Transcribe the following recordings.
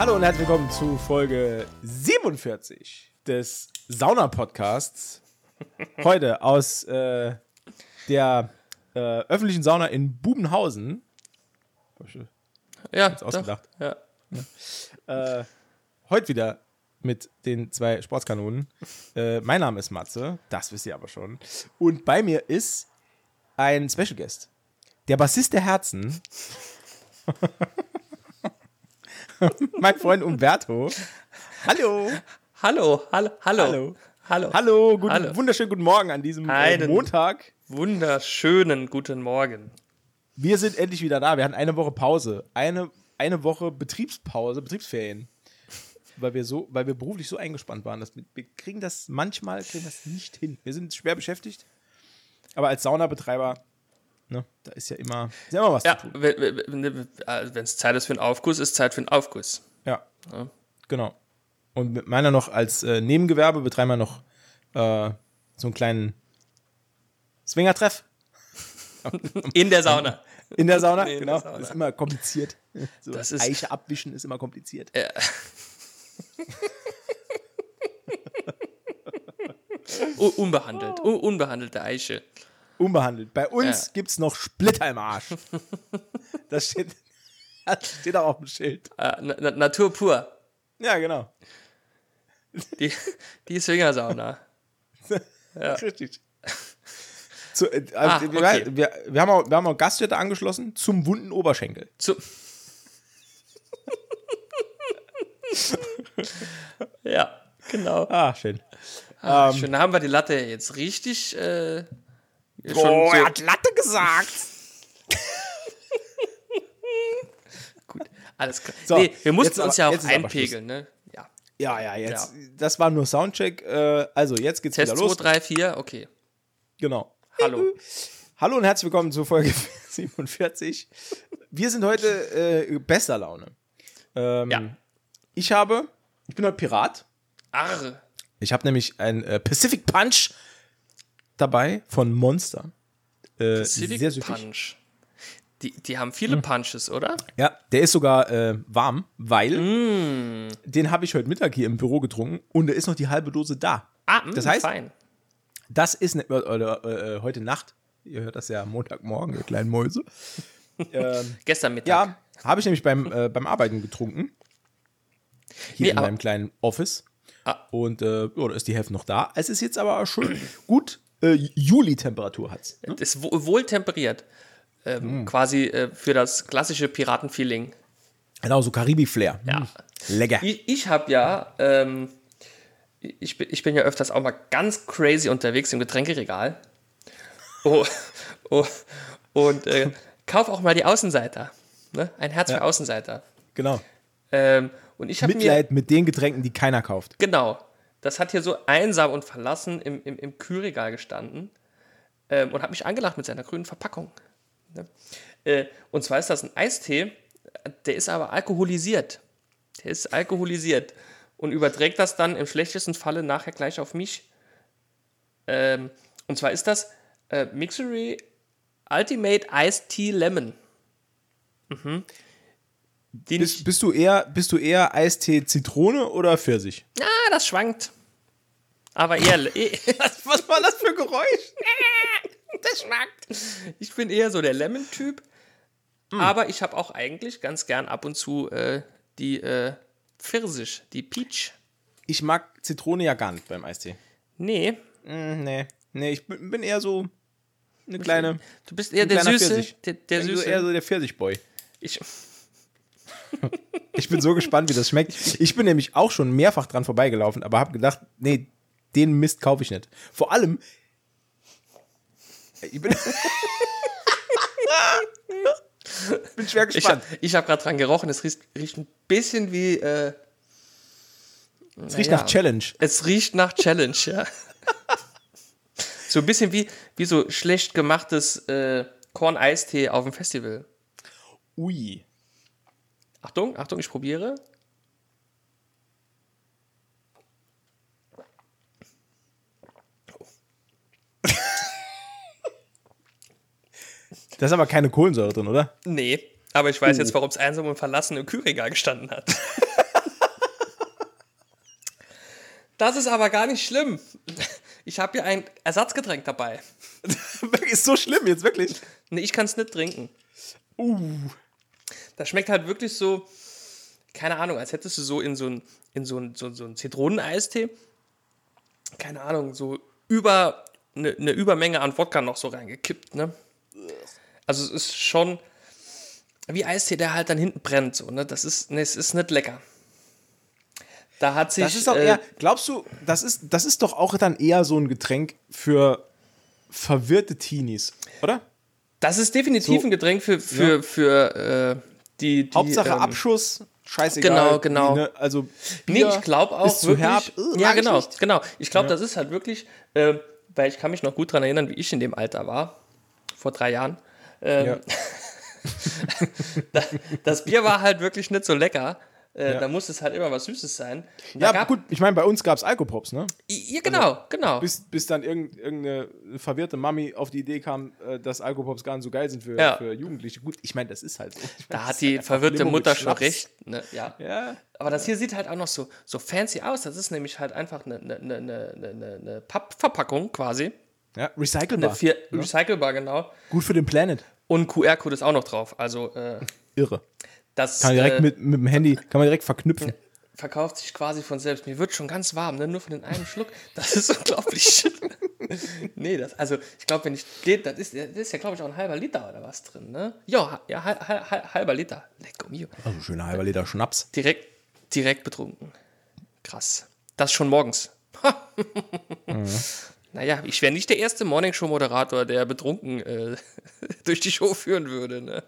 Hallo und herzlich willkommen zu Folge 47 des Sauna-Podcasts. Heute aus äh, der äh, öffentlichen Sauna in Bubenhausen. Ja, ausgedacht. Doch, ja. Äh, heute wieder mit den zwei Sportskanonen. Äh, mein Name ist Matze, das wisst ihr aber schon. Und bei mir ist ein Special Guest. Der Bassist der Herzen. mein Freund Umberto. Hallo. Hallo, hallo, hallo. Hallo. Hallo. Hallo, guten, Hallo. wunderschönen guten Morgen an diesem äh, Einen- Montag. Wunderschönen guten Morgen. Wir sind endlich wieder da. Wir hatten eine Woche Pause. Eine, eine Woche Betriebspause, Betriebsferien. Weil wir so, weil wir beruflich so eingespannt waren. Dass wir, wir kriegen das manchmal kriegen das nicht hin. Wir sind schwer beschäftigt. Aber als Saunabetreiber, ne, da ist ja immer, ist ja immer was Ja, zu tun. wenn es Zeit ist für einen Aufguss, ist Zeit für einen Aufguss. Ja. Genau. Und mit meiner noch als äh, Nebengewerbe betreiben wir noch äh, so einen kleinen Swingertreff In der Sauna. in der Sauna. In der genau. Sauna. Das ist immer kompliziert. So Das ist- Eiche abwischen ist immer kompliziert. U- unbehandelt. Unbehandelte Eiche. Unbehandelt. Bei uns Ja. gibt's noch Splitter im Arsch. Das steht, das steht auch auf dem Schild. Äh, na na Natur pur. Ja, genau. Die, die Swingersauna. Richtig. Zu, äh, also, wir, okay. wir, wir, haben auch, wir haben auch Gaststätte angeschlossen zum wunden Oberschenkel. Zu ja, genau. Ah, schön. Ah, Schön, da haben wir die Latte jetzt richtig äh, schon Oh, so, er hat Latte gesagt. gut. Alles klar. So, nee, wir mussten uns aber- ja auch einpegeln, ne? Ja. Ja, ja, jetzt. Das war nur Soundcheck. Äh, also, jetzt geht's Test wieder los. 2, 3, 4, okay. Genau. Hallo. Hallo und herzlich willkommen zur Folge 47. Wir sind heute äh, bester Laune. Ähm, Ja. Ich habe, ich bin heute Pirat. Arr. Ich habe nämlich ein äh, Pacific Punch dabei von Monster. Äh, sehr süffig. Punch. Die, die haben viele Hm. Punches, oder? Ja, der ist sogar äh, warm, weil Mm. den habe ich heute Mittag hier im Büro getrunken und da ist noch die halbe Dose da. Ah, mh, Das heißt- fein. Das ist ne, oder, äh, heute Nacht. Ihr hört das ja Montagmorgen, ihr kleinen Mäuse. ähm, Gestern Mittag. ja, habe ich nämlich beim, äh, beim Arbeiten getrunken. Hier Nee, in meinem kleinen Office. Ah. Und äh, ja, da ist die Hälfte noch da. Es ist jetzt aber schon gut. Äh, Juli-Temperatur hat's. Ne? Das ist wo- wohl temperiert. Ähm, Hm. Quasi äh, für das klassische Piratenfeeling. Genau, so Karibik-Flair. Ja. Mm, Lecker. Ich, ich habe ja, ähm, ich, bin, ich bin ja öfters auch mal ganz crazy unterwegs im Getränkeregal. Oh, oh, und äh, kauf auch mal die Außenseiter. Ne? Ein Herz für Außenseiter. Genau. Ähm, und ich habe mir, Mitleid mit den Getränken, die keiner kauft. genau, das hat hier so einsam und verlassen im, im, im Kühlregal gestanden ähm, und hat mich angelacht mit seiner grünen Verpackung. Ne? Äh, und zwar ist das ein Eistee, der ist aber alkoholisiert. Der ist alkoholisiert und überträgt das dann im schlechtesten Falle nachher gleich auf mich. Ähm, und zwar ist das äh, Mixery Ultimate Iced Tea Lemon. Mhm. Bist, bist, du eher, bist du eher Eistee Zitrone oder Pfirsich? Ah, das schwankt. Aber eher. eh- Was war das für ein Geräusch? das schwankt. Ich bin eher so der Lemon-Typ. Aber ich habe auch eigentlich ganz gern ab und zu äh, die äh, Pfirsich, die Peach. Ich mag Zitrone ja gar nicht beim Eistee. Nee, Mm, nee. Nee, ich bin eher so eine kleine. du bist eher der Süße. Der, der Süße. eher so der Pfirsichboy. ich, Ich bin so gespannt, wie das schmeckt. Ich bin nämlich auch schon mehrfach dran vorbeigelaufen, aber habe gedacht, nee, den Mist kaufe ich nicht. Vor allem, ich bin, bin schwer ich gespannt. habe ich hab gerade dran gerochen. Es riecht, riecht ein bisschen wie. Äh, es riecht ja. nach Challenge. es riecht nach Challenge, ja. so ein bisschen wie, wie so schlecht gemachtes äh, Korn-Eistee auf dem Festival. Ui. Achtung, Achtung, ich probiere. Da ist aber keine Kohlensäure drin, oder? Nee, aber ich weiß jetzt, warum es einsam und verlassen im Kühlregal gestanden hat. Das ist aber gar nicht schlimm. Ich habe hier ein Ersatzgetränk dabei. ist so schlimm jetzt wirklich. Nee, ich kann es nicht trinken. Uh. Das schmeckt halt wirklich so, keine Ahnung, als hättest du so in so ein, in so ein, so, so ein Zitroneneistee, keine Ahnung, so über eine, eine Übermenge an Wodka noch so reingekippt, ne? Also es ist schon wie Eistee, der halt dann hinten brennt, so, ne? Das ist, ne, es ist nicht lecker. Da hat sich. Das ist doch äh, eher, glaubst du, das ist, das ist doch auch dann eher so ein Getränk für verwirrte Teenies, oder? Das ist definitiv So, ein Getränk für, für, ja. für äh, die, die. Hauptsache ähm, Abschuss, scheißegal. Genau, genau. Ne? Also, Nee, Bier ich glaube auch ist zu wirklich. herb. Äh, ja, genau, nicht. genau. Ich glaube, das ist halt wirklich, äh, weil ich kann mich noch gut daran erinnern, wie ich in dem Alter war, vor drei Jahren. Ähm, Ja. Das Bier war halt wirklich nicht so lecker. Äh, Ja. Da musste es halt immer was Süßes sein. Und Ja, gut, ich meine, bei uns gab es Alkopops, ne? Ja, genau, genau. Bis, bis dann irgend, irgendeine verwirrte Mami auf die Idee kam, äh, dass Alkopops gar nicht so geil sind für, Ja. für Jugendliche. Gut, ich meine, das ist halt so. Ich Da hat die halt verwirrte Mutter schon recht. Ne? Ja. Ja, Aber das hier sieht halt auch noch so, so fancy aus. Das ist nämlich halt einfach eine, eine, eine, eine, eine, eine Pappverpackung quasi. ja recycelbar. vier, Recycelbar, genau. Gut für den Planet. Und QR-Code ist auch noch drauf. Also äh, Irre. Das Kann man direkt äh, mit, mit dem Handy, kann man direkt verknüpfen. verkauft sich quasi von selbst. Mir wird schon ganz warm, ne? nur von den einen Schluck. Das ist unglaublich. nee, das, also ich glaube, wenn ich, den- das ist, das ist ja glaube ich auch ein halber Liter oder was drin, ne? Ja, ha- ja hal- hal- hal- halber Liter. Lecco mio. Also schöner halber Liter Schnaps. Direkt, direkt betrunken. Krass. Das schon morgens. Naja, ich wäre nicht der erste Morningshow-Moderator, der betrunken äh, durch die Show führen würde. Ne?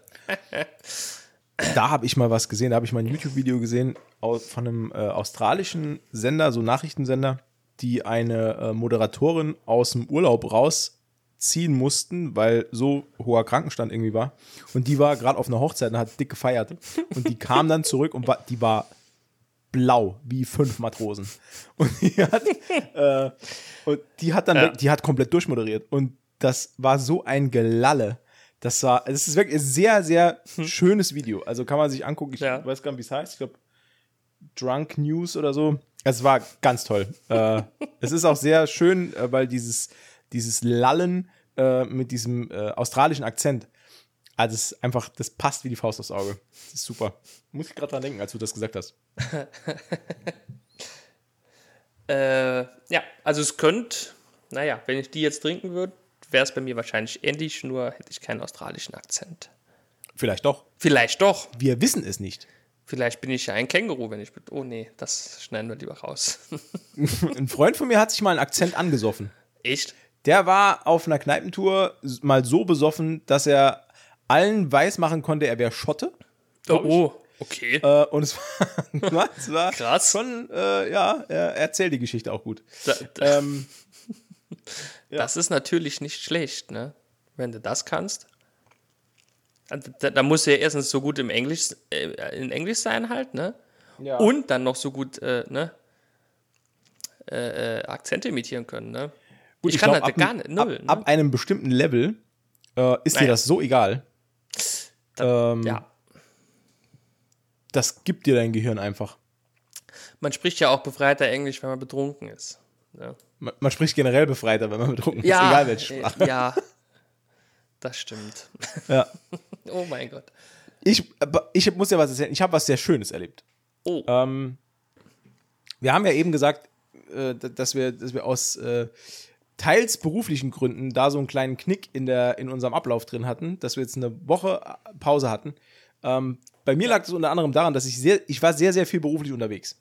Da habe ich mal was gesehen, da habe ich mal ein YouTube-Video gesehen von einem äh, australischen Sender, so Nachrichtensender, die eine äh, Moderatorin aus dem Urlaub rausziehen mussten, weil so hoher Krankenstand irgendwie war. Und die war gerade auf einer Hochzeit und hat dick gefeiert. Und die kam dann zurück und war, die war blau wie fünf Matrosen. Und die hat, äh, und die hat dann, Ja. die hat komplett durchmoderiert. Und das war so ein Gelalle. Das war, es ist wirklich ein sehr, sehr schönes Video. Also kann man sich angucken. Ich Ja. weiß gar nicht, wie es heißt. Ich glaube, Drunk News oder so. Es war ganz toll. äh, es ist auch sehr schön, äh, weil dieses, dieses Lallen äh, mit diesem äh, australischen Akzent, also es ist einfach, das passt wie die Faust aufs Auge. Das ist super. Muss ich gerade dran denken, als du das gesagt hast. Äh, ja, also es könnte, naja, wenn ich die jetzt trinken würde, wäre es bei mir wahrscheinlich ähnlich, nur hätte ich keinen australischen Akzent. Vielleicht doch. Vielleicht doch. Wir wissen es nicht. Vielleicht bin ich ja ein Känguru, wenn ich. bet- Oh nee, das schneiden wir lieber raus. Ein Freund von mir hat sich mal einen Akzent angesoffen. Echt? Der war auf einer Kneipentour mal so besoffen, dass er allen weismachen konnte, er wäre Schotte. Oh, oh, okay. Äh, und es war, es war Krass. schon, äh, ja, er erzählt die Geschichte auch gut. Da, da, Ähm, Das ist natürlich nicht schlecht, ne? Wenn du das kannst. Also, Da, da musst du ja erstens so gut im Englisch, äh, in Englisch sein halt, ne? ja. Und dann noch so gut, äh, ne? Äh, äh, Akzente imitieren können, ne? Gut, ich kann glaub, ab, gar nicht, null, ab, ne? ab einem bestimmten Level äh, ist dir Naja. das so egal. ähm, Ja. Das gibt dir dein Gehirn einfach. Man spricht ja auch befreiter Englisch, wenn man betrunken ist. Ne? Man, man spricht generell befreiter, wenn man betrunken ist, egal welche Sprache. äh, Ja, das stimmt. Ja. Oh mein Gott. Ich, ich muss ja was erzählen. Ich habe was sehr Schönes erlebt. Oh, Ähm, wir haben ja eben gesagt, äh, dass, wir, dass wir aus äh, teils beruflichen Gründen da so einen kleinen Knick in, der, in unserem Ablauf drin hatten, dass wir jetzt eine Woche äh, Pause hatten. Ähm, bei mir lag es unter anderem daran, dass ich sehr, ich war sehr, sehr viel beruflich unterwegs.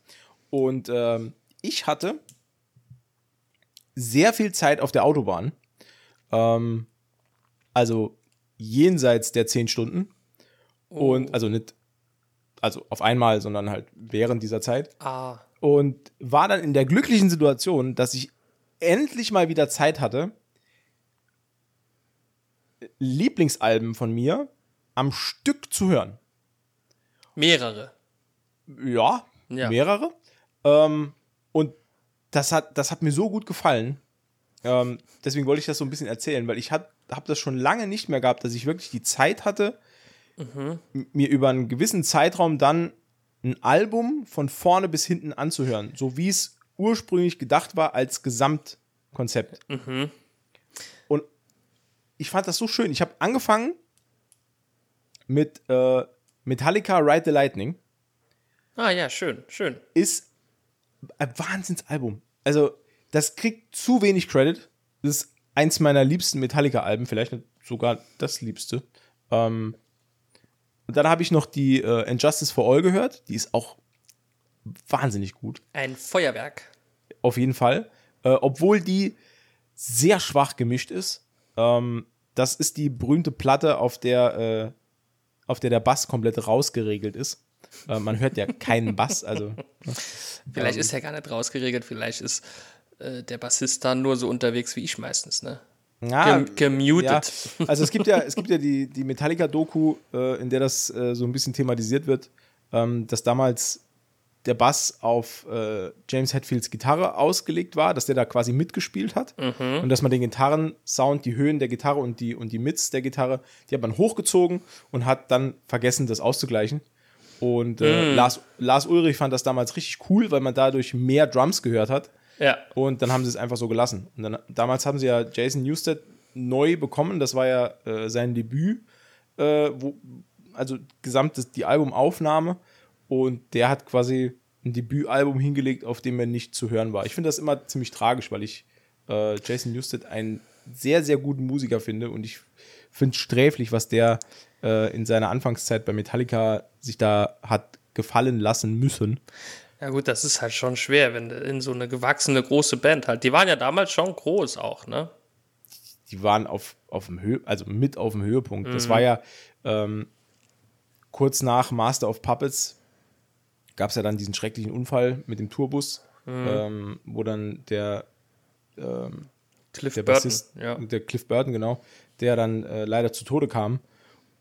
Und ähm, ich hatte sehr viel Zeit auf der Autobahn. Ähm, also jenseits der zehn Stunden. Und also nicht, also auf einmal, sondern halt während dieser Zeit. ah, Und war dann in der glücklichen Situation, dass ich endlich mal wieder Zeit hatte, Lieblingsalben von mir am Stück zu hören. mehrere. Ja, Ja. mehrere. Ähm, und das hat, das hat mir so gut gefallen. Ähm, deswegen wollte ich das so ein bisschen erzählen, weil ich habe das schon lange nicht mehr gehabt, dass ich wirklich die Zeit hatte, m- mir über einen gewissen Zeitraum dann ein Album von vorne bis hinten anzuhören, so wie es ursprünglich gedacht war als Gesamtkonzept. Und ich fand das so schön. Ich habe angefangen mit äh, Metallica Ride the Lightning. Ah ja, schön, schön. Ist ein Wahnsinnsalbum. Also, das kriegt zu wenig Credit. Das ist eins meiner liebsten Metallica-Alben, vielleicht sogar das liebste. Ähm, und dann habe ich noch die äh, Injustice for All gehört. Die ist auch wahnsinnig gut. Ein Feuerwerk. Auf jeden Fall. Äh, obwohl die sehr schwach gemischt ist. Ähm, das ist die berühmte Platte, auf der, äh, auf der der Bass komplett rausgeregelt ist. Äh, man hört ja keinen Bass. Also, Vielleicht ist er gar nicht rausgeregelt, vielleicht ist äh, der Bassist dann nur so unterwegs wie ich meistens, ne? ja, Gem gemutet. Ja, also es gibt ja, es gibt ja die, die Metallica-Doku, äh, in der das äh, so ein bisschen thematisiert wird, ähm, dass damals der Bass auf äh, James Hetfields Gitarre ausgelegt war, dass der da quasi mitgespielt hat und dass man den Gitarrensound, die Höhen der Gitarre und die, und die Mids der Gitarre, die hat man hochgezogen und hat dann vergessen, das auszugleichen. Und äh, Lars, Lars Ulrich fand das damals richtig cool, weil man dadurch mehr Drums gehört hat. Ja. Und dann haben sie es einfach so gelassen. Und dann, damals haben sie ja Jason Newsted neu bekommen. Das war ja äh, sein Debüt, äh, wo, also gesamt das, die Albumaufnahme. Und der hat quasi ein Debütalbum hingelegt, auf dem er nicht zu hören war. Ich finde das immer ziemlich tragisch, weil ich äh, Jason Newsted einen sehr, sehr guten Musiker finde. Und ich finde es sträflich, was der äh, in seiner Anfangszeit bei Metallica sich da hat gefallen lassen müssen. Ja gut, das ist halt schon schwer, wenn in so eine gewachsene große Band halt. Die waren ja damals schon groß auch, ne? die waren auf, auf dem Höhe, also mit auf dem Höhepunkt. Das war ja ähm, kurz nach Master of Puppets gab es ja dann diesen schrecklichen Unfall mit dem Tourbus, ähm, wo dann der, ähm, Cliff der Burton, Bassist, ja. der Cliff Burton, genau, der dann äh, leider zu Tode kam.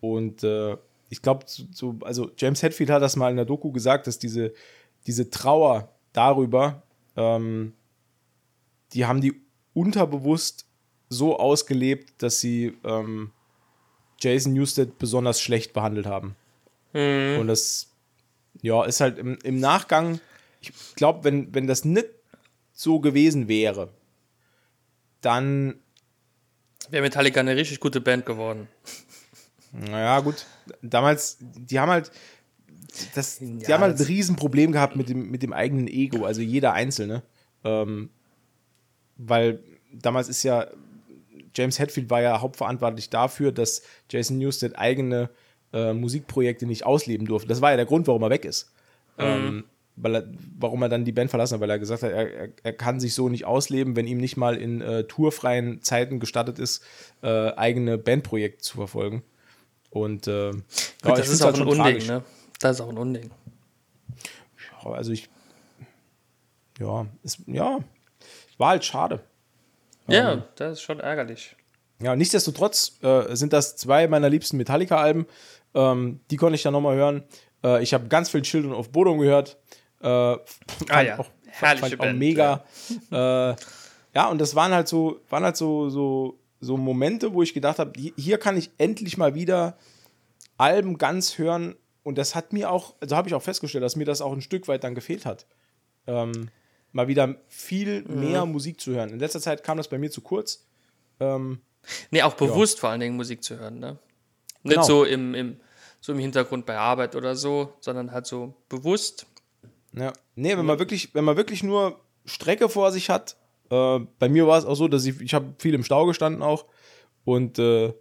Und äh, ich glaube, so, also James Hetfield hat das mal in der Doku gesagt, dass diese, diese Trauer darüber, ähm, die haben die unterbewusst so ausgelebt, dass sie ähm, Jason Newsted besonders schlecht behandelt haben. Und das, ja, ist halt im, im Nachgang, ich glaube, wenn, wenn das nicht so gewesen wäre, dann Wäre Metallica eine richtig gute Band geworden. Naja, gut. Damals, die haben halt, das, die Ja, haben halt ein Riesenproblem gehabt mit dem, mit dem eigenen Ego, also jeder Einzelne. Ähm, weil damals ist ja, James Hetfield war ja hauptverantwortlich dafür, dass Jason Newsted eigene äh, Musikprojekte nicht ausleben durfte. Das war ja der Grund, warum er weg ist. Ähm, weil er, warum er dann die Band verlassen hat, weil er gesagt hat, er, er, kann sich so nicht ausleben, wenn ihm nicht mal in äh, tourfreien Zeiten gestattet ist, äh, eigene Bandprojekte zu verfolgen. Und äh, ja, Gut, ich das ist halt auch ein schon Unding, tragisch. ne? Das ist auch ein Unding. Ja, Also ich, ja, es, ja, war halt schade. Ja, das ist schon ärgerlich. Ja, nichtsdestotrotz äh, sind das zwei meiner liebsten Metallica-Alben. Ähm, die konnte ich dann nochmal hören. Äh, ich habe ganz viel Children of Bodom gehört. Äh, Ah ja, auch, herrliche fand ich auch Band, mega. Ja. Äh, ja, und das waren halt so, waren halt so, so, so Momente, wo ich gedacht habe, hier, kann ich endlich mal wieder Alben ganz hören. Und das hat mir auch, also habe ich auch festgestellt, dass mir das auch ein Stück weit dann gefehlt hat. Ähm, mal wieder viel mehr Musik zu hören. In letzter Zeit kam das bei mir zu kurz. Ähm, Nee, auch bewusst vor allen Dingen Musik zu hören, ne? Nicht Genau. so im, im, so im Hintergrund bei Arbeit oder so, sondern halt so bewusst. Ja. Nee, wenn man wirklich, wenn man wirklich nur Strecke vor sich hat, äh, bei mir war es auch so, dass ich, ich habe viel im Stau gestanden auch und äh,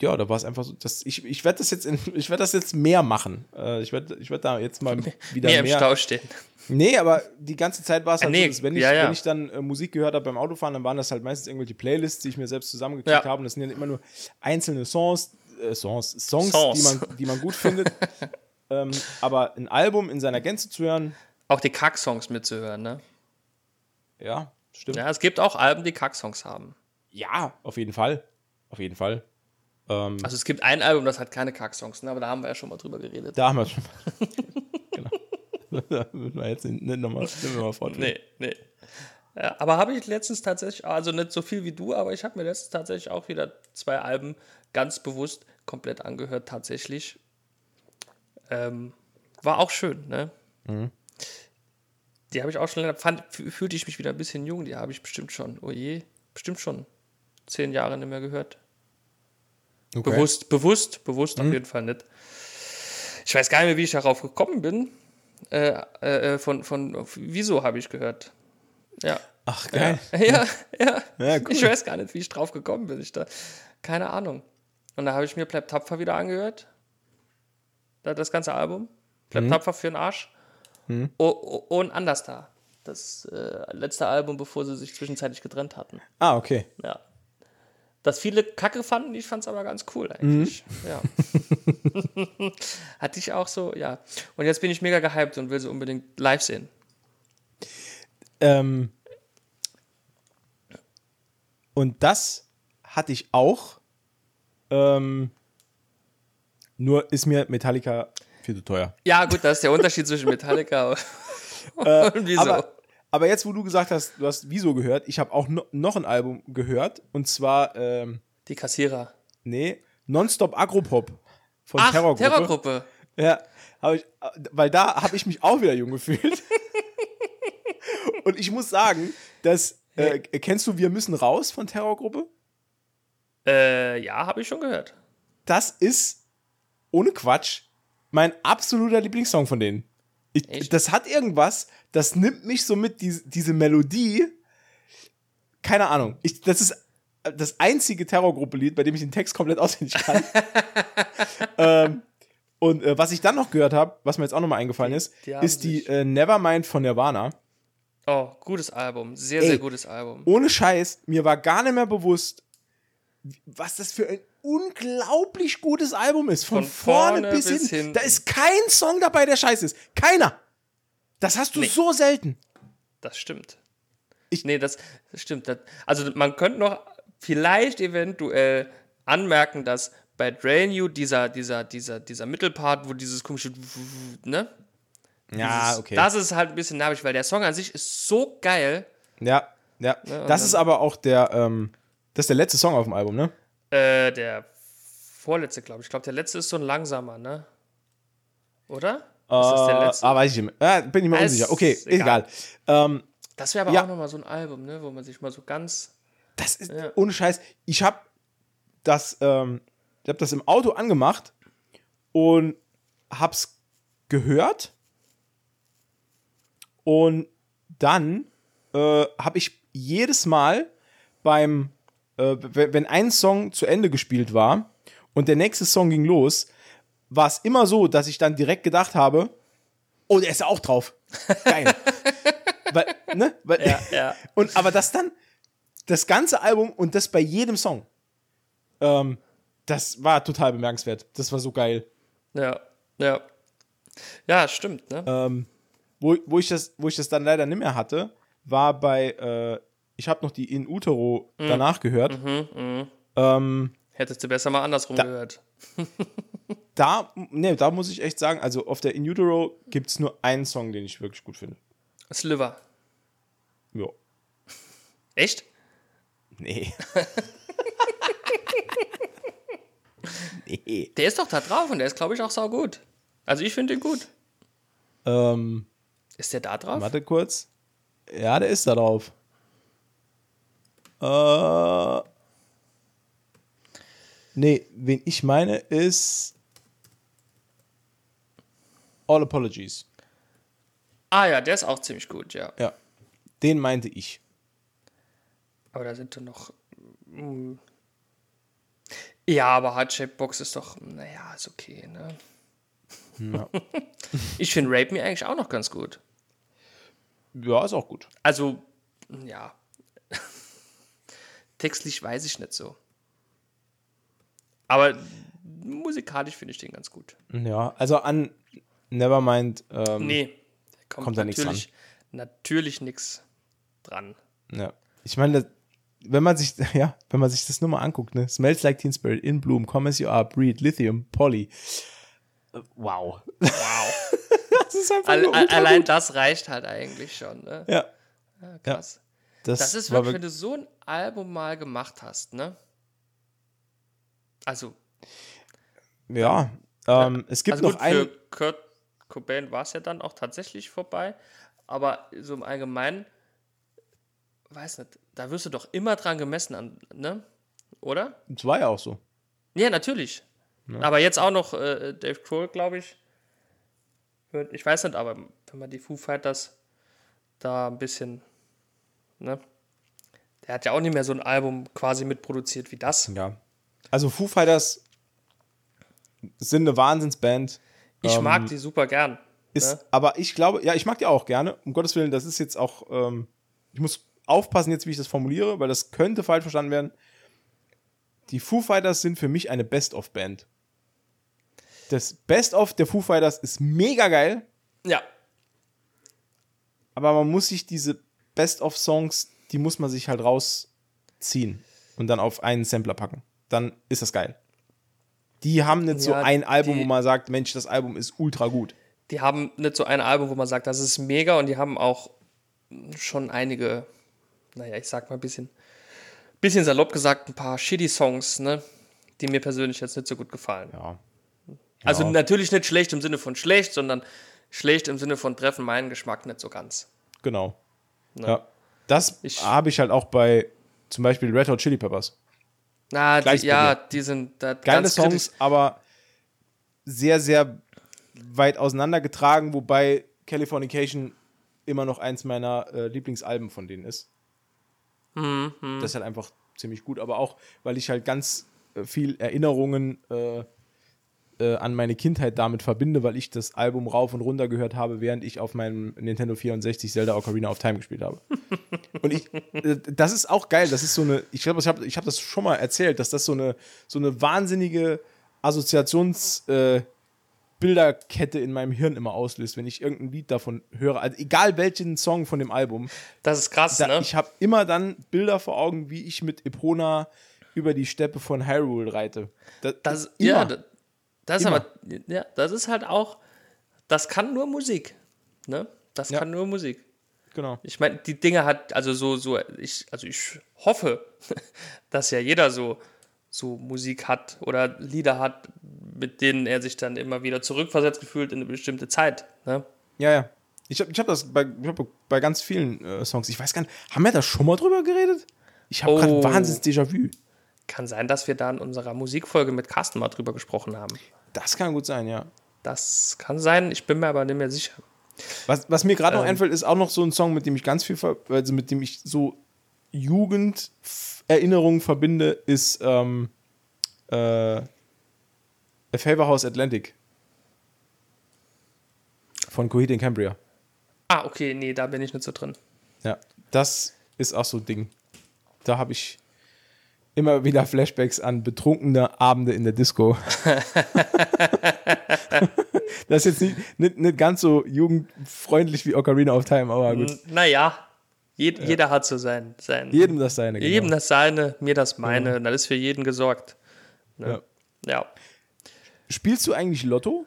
ja, da war es einfach so, dass ich, ich werde das jetzt in, ich werde das jetzt mehr machen. Äh, ich werde ich werd da jetzt mal wieder Mehr mehr. im Stau stehen. Nee, aber die ganze Zeit war es halt nee, so, dass wenn ich, ja, ja. wenn ich dann äh, Musik gehört habe beim Autofahren, dann waren das halt meistens irgendwelche Playlists, die ich mir selbst zusammengeklickt Ja. habe. Und das sind ja immer nur einzelne Songs, äh, Songs, Songs, Songs. Die, man, die man gut findet. ähm, aber ein Album in seiner Gänze zu hören, Auch die Kack-Songs mitzuhören, ne? ja, stimmt. Ja, es gibt auch Alben, die Kack-Songs haben. Ja, auf jeden Fall. Auf jeden Fall. Ähm, Also es gibt ein Album, das hat keine Kack-Songs, ne? aber da haben wir ja schon mal drüber geredet. da haben wir schon mal. genau. da müssen wir jetzt nicht nochmal noch fortführen. Nee, nee. Ja, aber habe ich letztens tatsächlich, also nicht so viel wie du, aber ich habe mir letztens tatsächlich auch wieder zwei Alben ganz bewusst komplett angehört, tatsächlich. Ähm, war auch schön, ne? Die habe ich auch schon länger, fand, fühlte ich mich wieder ein bisschen jung, die habe ich bestimmt schon, oh je, bestimmt schon zehn Jahre nicht mehr gehört. Okay. Bewusst, bewusst, bewusst auf jeden Fall nicht. Ich weiß gar nicht mehr, wie ich darauf gekommen bin. Äh, äh, von, von Wieso habe ich gehört. Ja. Ach, geil. Ja, ja. Ja, cool. Ich weiß gar nicht, wie ich drauf gekommen bin. Ich da, keine Ahnung. Und da habe ich mir Bleib tapfer wieder angehört. Da- Das ganze Album. Bleib tapfer für den Arsch. Oh, und Anders da. Das äh, letzte Album, bevor sie sich zwischenzeitlich getrennt hatten. Ah, okay. Ja. Das viele Kacke fanden, ich fand es aber ganz cool eigentlich. Ja. Hatte ich auch so, ja. Und jetzt bin ich mega gehypt und will sie unbedingt live sehen. Ähm, und das hatte ich auch. Ähm, nur ist mir Metallica viel zu teuer. Ja, gut, das ist der Unterschied zwischen Metallica und, und Wieso. Aber, aber jetzt, wo du gesagt hast, du hast Wieso gehört, ich habe auch no, noch ein Album gehört. Und zwar, ähm, Die Kassierer. nee, Nonstop Agropop von Ach, Terrorgruppe. Terrorgruppe. Ja, ich, weil da habe ich mich auch wieder jung gefühlt. Und ich muss sagen, dass, äh, kennst du Wir müssen raus von Terrorgruppe? Äh, ja, habe ich schon gehört. Das ist, ohne Quatsch, mein absoluter Lieblingssong von denen. Ich, das hat irgendwas, das nimmt mich so mit, diese, diese Melodie. Keine Ahnung. Ich, das ist das einzige Terrorgruppe-Lied, bei dem ich den Text komplett auswendig kann. ähm, und äh, was ich dann noch gehört habe, was mir jetzt auch nochmal eingefallen ist, die ist die äh, Nevermind von Nirvana. Oh, gutes Album. Sehr, Ey. sehr gutes Album. Ohne Scheiß, mir war gar nicht mehr bewusst, was das für ein unglaublich gutes Album ist. Von, Von vorne, vorne bis, bis hin. hinten. Da ist kein Song dabei, der scheiße ist. Keiner. Das hast du Nee. so selten. Das stimmt. Ich- nee, das, das stimmt. Das, also man könnte noch vielleicht eventuell anmerken, dass bei Drain You dieser, dieser, dieser, dieser Mittelpart, wo dieses komische, ne? Ja, Dieses- okay. Das ist halt ein bisschen nervig, weil der Song an sich ist so geil. ja, ja. und das ist aber auch der, ähm, das ist der letzte Song auf dem Album, ne? Äh, der vorletzte, glaube ich. Ich glaube, der letzte ist so ein langsamer, ne? Oder? Ist das der Äh, letzte? Ah, weiß ich nicht mehr. Äh, bin ich mir Ah, unsicher. Okay, egal. egal. Ähm, Das wäre aber ja. auch nochmal so ein Album, ne? Wo man sich mal so ganz. Das ist Ja. ohne Scheiß. Ich habe das, ähm, ich habe das im Auto angemacht und hab's gehört. Und dann äh, habe ich jedes Mal beim, äh, wenn ein Song zu Ende gespielt war und der nächste Song ging los, war es immer so, dass ich dann direkt gedacht habe, oh, der ist ja auch drauf. Geil. Weil, ne? Weil, Ja, ja. Und aber das dann, das ganze Album und das bei jedem Song. Ähm, das war total bemerkenswert. Das war so geil. Ja, ja. Ja, stimmt, ne? Ähm, wo, wo, ich das, wo ich das dann leider nicht mehr hatte, war bei, äh, ich habe noch die In Utero Mhm. danach gehört. Ähm, Hättest du besser mal andersrum Da- gehört. da, ne, da muss ich echt sagen, also auf der In Utero gibt es nur einen Song, den ich wirklich gut finde. Sliver. Ja. Echt? Nee. nee. Der ist doch da drauf und der ist, glaube ich, auch saugut. Also ich finde den gut. Ähm, Ist der da drauf? Warte kurz. Ja, der ist da drauf. Äh. Nee, wen ich meine ist. All Apologies. Ah ja, der ist auch ziemlich gut, ja. Ja. Den meinte ich. Aber da sind doch noch. mm. Ja, aber Heart Box ist doch, naja, ist okay, ne? Ja, Ich finde Rape Me eigentlich auch noch ganz gut. ja ist auch gut. Also, ja. Textlich weiß ich nicht so. Aber musikalisch finde ich den ganz gut. Ja, also an Nevermind. Ähm, Nee, kommt, Kommt da nichts natürlich, natürlich nichts dran. Ja. Ich meine, wenn man sich, ja, wenn man sich das nur mal anguckt, ne? Smells like Teen Spirit, In Bloom, Come As You Are, Breed, Lithium, Polly. Äh, Wow. Wow. Das ist einfach All, all, allein gut. das reicht halt eigentlich schon. Ne? Ja. Ja, krass. Das, Das ist wirklich, wenn du so ein Album mal gemacht hast, ne? Also, Ja. Ähm, es gibt also noch gut, ein. für Kurt Cobain war es ja dann auch tatsächlich vorbei. aber so im Allgemeinen, weiß nicht, da wirst du doch immer dran gemessen, an, ne? Oder? Das war ja auch so. Ja, natürlich. Aber jetzt auch noch äh, Dave Grohl, glaube ich. Ich weiß nicht, aber wenn man die Foo Fighters da ein bisschen, ne? Der hat ja auch nicht mehr so ein Album quasi mitproduziert wie das. Ja. Also Foo Fighters sind eine Wahnsinnsband. Ich Ähm, mag die super gern. Ist, ne? aber ich glaube, ja, ich mag die auch gerne. Um Gottes Willen, das ist jetzt auch, ähm, ich muss aufpassen jetzt, wie ich das formuliere, weil das könnte falsch verstanden werden. Die Foo Fighters sind für mich eine Best-of-Band. Das Best-of der Foo Fighters ist mega geil, Ja, aber man muss sich diese Best-of-Songs, die muss man sich halt rausziehen und dann auf einen Sampler packen. Dann ist das geil. Die haben nicht so Ja, ein Album, wo man sagt, Mensch, das Album ist ultra gut. die haben nicht so ein Album, wo man sagt, das ist mega und die haben auch schon einige, naja, ich sag mal ein bisschen, bisschen salopp gesagt, ein paar shitty Songs, ne? Die mir persönlich jetzt nicht so gut gefallen. Ja. Also Ja. natürlich nicht schlecht im Sinne von schlecht, sondern schlecht im Sinne von treffen meinen Geschmack nicht so ganz. Genau. Ne? Ja. Das habe ich halt auch bei zum Beispiel Red Hot Chili Peppers. Na, die, ja, die sind da Geile ganz Songs, kritisch. aber sehr, sehr weit auseinandergetragen, wobei Californication immer noch eins meiner äh, Lieblingsalben von denen ist. Mhm, Das ist halt einfach ziemlich gut, aber auch, weil ich halt ganz äh, viel Erinnerungen äh, äh, an meine Kindheit damit verbinde, weil ich das Album rauf und runter gehört habe, während ich auf meinem Nintendo 64 Zelda Ocarina of Time gespielt habe. Und ich, äh, das ist auch geil. Das ist so eine, ich glaube, ich habe ich hab das schon mal erzählt, dass das so eine, so eine wahnsinnige Assoziations- äh, Bilderkette in meinem Hirn immer auslöst, wenn ich irgendein Lied davon höre. Also egal welchen Song von dem Album, Das ist krass, da, ne? ich habe immer dann Bilder vor Augen, wie ich mit Epona über die Steppe von Hyrule reite. Das, Das, immer. ja, das, das ist Immer. aber, ja, das ist halt auch, das kann nur Musik, ne? Das Ja. kann nur Musik. genau. Ich meine, die Dinge hat, also so, so, ich, also ich hoffe, dass ja jeder so, so Musik hat oder Lieder hat, mit denen er sich dann immer wieder zurückversetzt gefühlt in eine bestimmte Zeit. Ne? Ja, ja. Ich habe ich hab das bei, hab bei ganz vielen äh, Songs. Ich weiß gar nicht, haben wir da schon mal drüber geredet? Ich habe gerade Oh. wahnsinns Déjà-vu. Kann sein, dass wir da in unserer Musikfolge mit Carsten mal drüber gesprochen haben. Das kann gut sein, ja. Das kann sein, ich bin mir aber nicht mehr sicher. Was, was mir gerade noch Ähm. einfällt, ist auch noch so ein Song, mit dem ich ganz viel, also mit dem ich so Jugenderinnerungen verbinde, ist ähm, äh, A Favor House Atlantic von Coheed in Cambria. Ah, okay, nee, da bin ich nicht so drin. Ja, das ist auch so ein Ding. Da habe ich immer wieder Flashbacks an betrunkene Abende in der Disco. das ist jetzt nicht, nicht, nicht ganz so jugendfreundlich wie Ocarina of Time, aber gut. Naja, jed, jeder hat so sein. sein Jedem das seine. Genau. Jedem das seine, mir das meine. Und dann ist für jeden gesorgt. Ne? Ja. Spielst du eigentlich Lotto?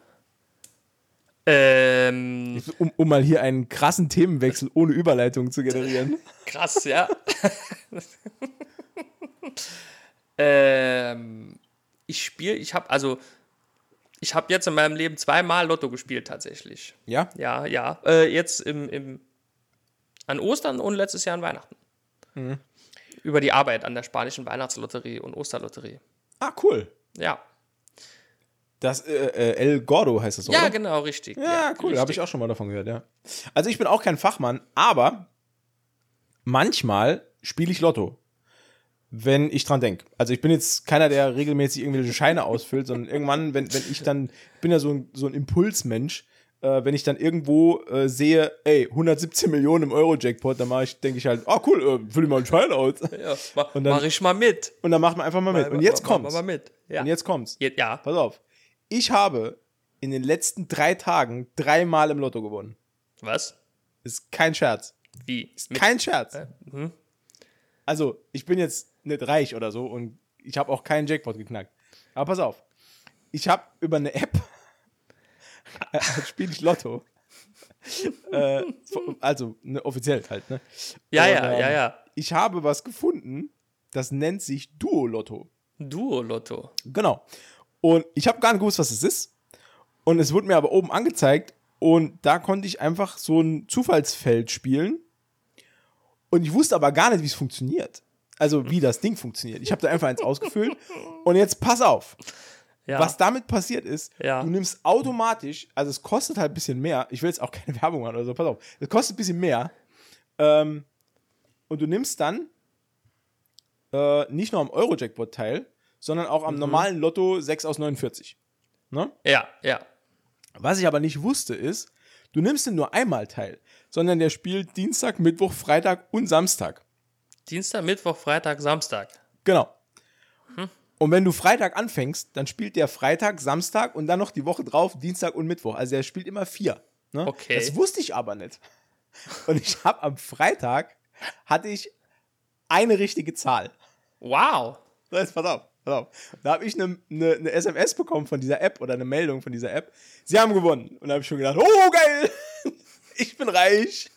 Ähm, Um, um mal hier einen krassen Themenwechsel ohne Überleitung zu generieren. krass, ja. ähm, ich spiele, ich habe also, ich habe jetzt in meinem Leben zweimal Lotto gespielt tatsächlich. Ja? Ja, ja. Äh, jetzt im, im, an Ostern und letztes Jahr an Weihnachten. Mhm. Über die Arbeit an der spanischen Weihnachtslotterie und Osterlotterie. Ah, cool. Ja. Das äh, äh, El Gordo heißt das, Ja, oder? genau, richtig. Ja, cool, habe ich auch schon mal davon gehört, ja. Also ich bin auch kein Fachmann, aber manchmal spiele ich Lotto, wenn ich dran denke. Also ich bin jetzt keiner, der regelmäßig irgendwelche Scheine ausfüllt, sondern irgendwann, wenn, wenn ich dann, ich bin ja so ein, so ein Impulsmensch, äh, wenn ich dann irgendwo äh, sehe, ey, 117 Millionen im Euro-Jackpot, dann mache ich, denke ich halt, oh cool, äh, fülle ich mal einen Schein aus. Ja, ma, Und dann- mach ich mal mit. Und dann macht man einfach mal mit. Und jetzt kommt's. Mach mal mit. Ja. Und jetzt kommt's. Je- ja. Pass auf. Ich habe in den letzten drei Tagen dreimal im Lotto gewonnen. Was? Ist kein Scherz. Wie? Mit- Kein Scherz. mhm. Also, ich bin jetzt nicht reich oder so und ich habe auch keinen Jackpot geknackt. Aber pass auf. Ich habe über eine App spiele ich Lotto. äh, also, ne, offiziell halt, ne? Ja, Und, ja, ähm, ja, ja. Ich habe was gefunden, das nennt sich Duo-Lotto. Duo-Lotto. Genau. Und ich habe gar nicht gewusst, was es ist. Und es wurde mir aber oben angezeigt, Und da konnte ich einfach so ein Zufallsfeld spielen. Und ich wusste aber gar nicht, wie es funktioniert. Also wie das Ding funktioniert. Ich habe da einfach eins ausgefüllt. Und jetzt pass auf. Ja. Was damit passiert ist, Ja. du nimmst automatisch, also es kostet halt ein bisschen mehr, ich will jetzt auch keine Werbung machen oder so, pass auf, es kostet ein bisschen mehr. Ähm, und du nimmst dann äh, nicht nur am Euro-Jackpot teil, sondern auch am Mhm. normalen Lotto 6 aus 49. Ne? Ja, ja. Was ich aber nicht wusste, ist, du nimmst den nur einmal teil, sondern der spielt Dienstag, Mittwoch, Freitag und Samstag. Dienstag, Mittwoch, Freitag, Samstag. Genau. Mhm. Und wenn du Freitag anfängst, dann spielt der Freitag, Samstag und dann noch die Woche drauf, Dienstag und Mittwoch. Also der spielt immer vier. Ne? Okay. Das wusste ich aber nicht. Und ich habe am Freitag hatte ich eine richtige Zahl. Wow. So, jetzt pass auf, pass auf. Da habe ich eine ne, ne SMS bekommen von dieser App oder eine Meldung von dieser App. Sie haben gewonnen. Und da habe ich schon gedacht, oh geil, ich bin reich.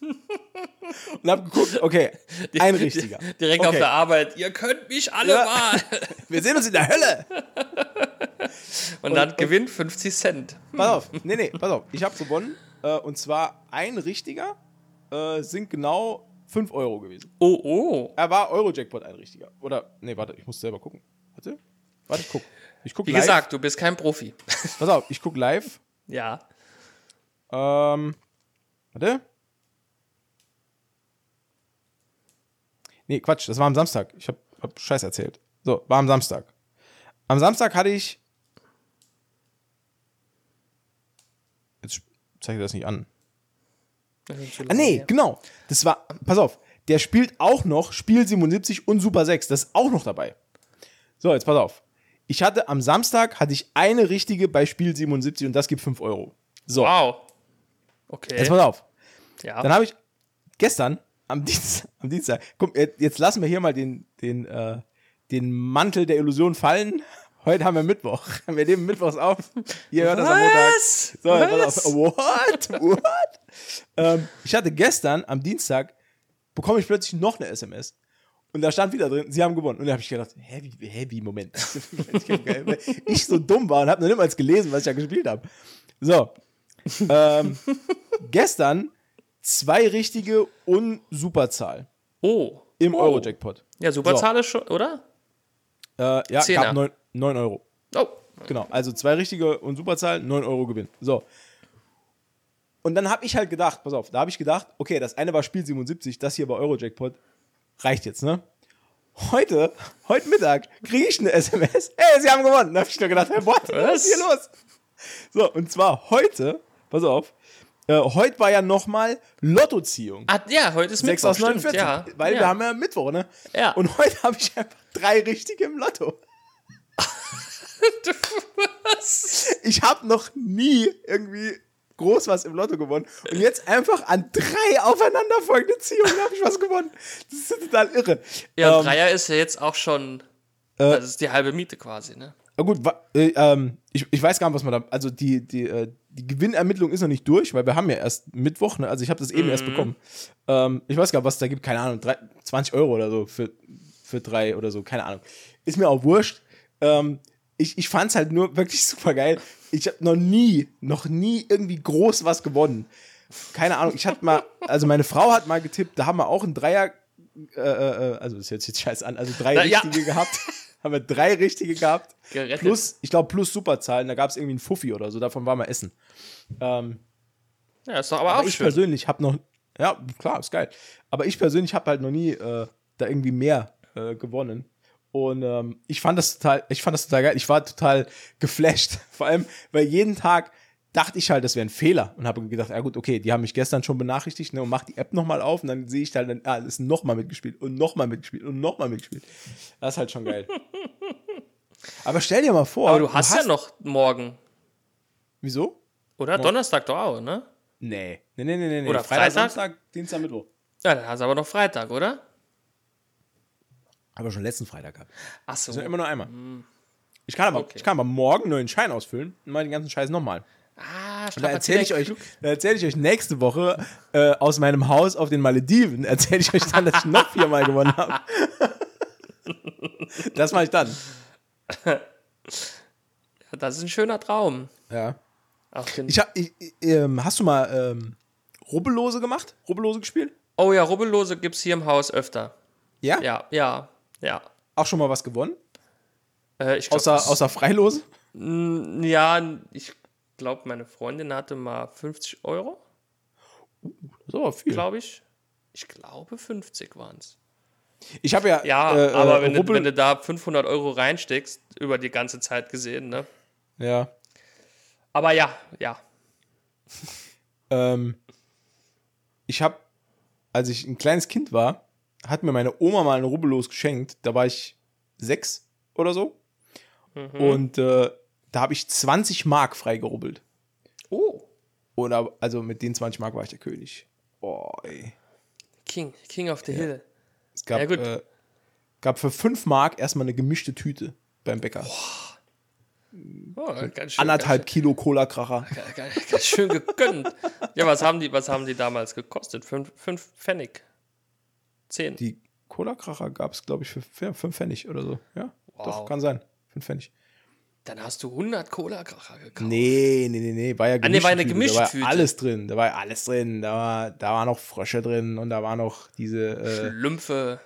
Und habe geguckt, okay, ein richtiger. Direkt auf okay. der Arbeit. Ihr könnt mich alle Ja. mal. Wir sehen uns in der Hölle. Und, dann gewinnt 50 Cent. Pass auf, nee, nee, pass auf. Ich habe gewonnen. Äh, und zwar ein richtiger äh, sind genau 5 Euro gewesen. Oh, oh. Er war Euro-Jackpot ein richtiger. Oder, nee, warte, ich muss selber gucken. Warte, warte, ich guck. Ich guck Wie live. gesagt, du bist kein Profi. Pass auf, ich guck live. ja. Ähm, warte. Nee, Quatsch, das war am Samstag. Ich hab, hab Scheiß erzählt. So, war am Samstag. Am Samstag hatte ich. Jetzt zeige ich das nicht an. Ah, nee, genau. Das war, pass auf, der spielt auch noch Spiel 77 und Super 6. Das ist auch noch dabei. So, jetzt pass auf. Ich hatte am Samstag hatte ich eine richtige bei Spiel 77 und das gibt 5 Euro. So, Wow. Okay. jetzt pass auf. ja. Dann habe ich gestern am Dienstag, am Dienstag, guck, jetzt lassen wir hier mal den, den, äh, den Mantel der Illusion fallen. Heute haben wir Mittwoch. Wir nehmen Mittwochs auf. Ihr hört das am Montag. Was? So, Was? What? What? ähm, ich hatte gestern am Dienstag bekomme ich plötzlich noch eine SMS. Und da stand wieder drin, sie haben gewonnen. Und da habe ich gedacht, hä, wie, hä, wie, Moment. Ich so dumm war und habe noch niemals gelesen, was ich da gespielt habe. So. Ähm, gestern zwei richtige und Superzahl Oh. im oh. Euro-Jackpot. Ja, Superzahl ist schon, oder? Äh, ja, Zehner. gab 9, 9 Euro. Oh. Genau, also zwei richtige und Superzahl, 9 Euro Gewinn. So. Und dann habe ich halt gedacht, pass auf, da habe ich gedacht, okay, das eine war Spiel 77, das hier war Euro-Jackpot. Reicht jetzt, ne? Heute, heute Mittag, kriege ich eine SMS. Hey, sie haben gewonnen. Da habe ich nur gedacht, hey, what? Was ist hier los? So, und zwar heute, pass auf, äh, heute war ja nochmal Lottoziehung. Ah, ja, heute ist 6 Mittwoch, aus stimmt, 49, ja. weil ja. wir haben ja Mittwoch, ne? Ja. Und heute habe ich einfach drei richtige im Lotto. Ich habe noch nie irgendwie groß was im Lotto gewonnen. Und jetzt einfach an drei aufeinanderfolgende Ziehungen habe ich was gewonnen. Das ist total irre. Ja, ähm, Dreier ist ja jetzt auch schon. das ist die halbe Miete quasi, ne? na gut, wa- äh, ähm, ich, ich weiß gar nicht, was man da. Also die, die, äh, die Gewinnermittlung ist noch nicht durch, weil wir haben ja erst Mittwoch, ne? Also ich habe das eben erst bekommen. Ähm, ich weiß gar nicht, was es da gibt, keine Ahnung, drei, 20 Euro oder so für, für drei oder so, keine Ahnung. Ist mir auch wurscht. Ähm, ich, ich fand es halt nur wirklich super geil. Ich habe noch nie, noch nie irgendwie groß was gewonnen. Keine Ahnung, ich hatte mal, also meine Frau hat mal getippt, da haben wir auch einen Dreier, äh, äh, also das hört sich jetzt scheiße an, also drei Na, ja. richtige gehabt. haben wir drei richtige gehabt. Gerettet. Plus, ich glaube, plus Superzahlen, da gab es irgendwie einen Fuffi oder so, davon waren wir essen. Ähm, Ja, ist doch aber aber auch ich schön. persönlich habe noch, ja, klar, ist geil. Aber ich persönlich habe halt noch nie äh, da irgendwie mehr äh, gewonnen. Und ähm, ich fand das total, ich fand das total geil. Ich war total geflasht. Vor allem, weil jeden Tag dachte ich halt, das wäre ein Fehler und habe gedacht, ja gut, okay, die haben mich gestern schon benachrichtigt ne, und mach die App nochmal auf und dann sehe ich halt, dann, ah, ist nochmal mitgespielt und nochmal mitgespielt und nochmal mitgespielt. Das ist halt schon geil. Aber stell dir mal vor, aber du hast, ja noch morgen, Wieso? oder? Donnerstag doch auch, ne? Nee. Nee, nee, nee, nee. Oder Freitag, Freitag? Samstag, Dienstag, Mittwoch. Ja, dann hast du aber noch Freitag, oder? Aber schon letzten Freitag gehabt. Ach so. Das ist ja immer nur einmal. Ich kann, aber, Okay. ich kann aber morgen einen neuen Schein ausfüllen und mal den ganzen Scheiß nochmal. Und da erzähle ich euch, da erzähle ich euch nächste Woche äh, aus meinem Haus auf den Malediven, erzähle ich euch dann, dass ich noch viermal gewonnen habe. das mache ich dann. Das ist ein schöner Traum. Ja. Ich hab, ich, ähm, hast du mal ähm, Rubbellose gemacht? Rubbellose gespielt? oh ja, Rubbellose gibt es hier im Haus öfter. Ja? Ja, ja, ja. Auch schon mal was gewonnen? Äh, ich glaub, Außer, außer Freilose? Ja, ich glaube, meine Freundin hatte mal 50 Euro, So, viel. glaube ich. Ich glaube, 50 waren es. Ich habe ja. Ja, äh, aber äh, wenn, du, wenn du da 500 Euro reinsteckst, über die ganze Zeit gesehen, ne? Ja. Aber ja, ja. Ähm, ich habe, als ich ein kleines Kind war, hat mir meine Oma mal einen Rubbellos geschenkt. Da war ich sechs oder so. Und äh, da habe ich 20 Mark freigerubbelt. Oh, ab- also mit den 20 Mark war ich der König. Boah, ey. King, King of the Hill. Es gab, Ja, gut. Äh, gab für 5 Mark erstmal eine gemischte Tüte beim Bäcker. Oh, ganz schön, Anderthalb Kilo Cola-Kracher. Ganz, ganz, ganz schön gegönnt. ja, was haben die, was haben die damals gekostet? Fünf, fünf Pfennig. Zehn. Die Cola-Kracher gab es, glaube ich, für 5 Pfennig oder so. Ja, Wow. doch, kann sein. 5 Pfennig. Dann hast du 100 Cola-Kracher gekauft. Nee, nee, nee, nee, war ja Ah, nee, war eine gemischte Tüte. Da war alles drin, da war ja alles drin. Da war, da war noch Frösche drin und da war noch diese, äh, Schlümpfe.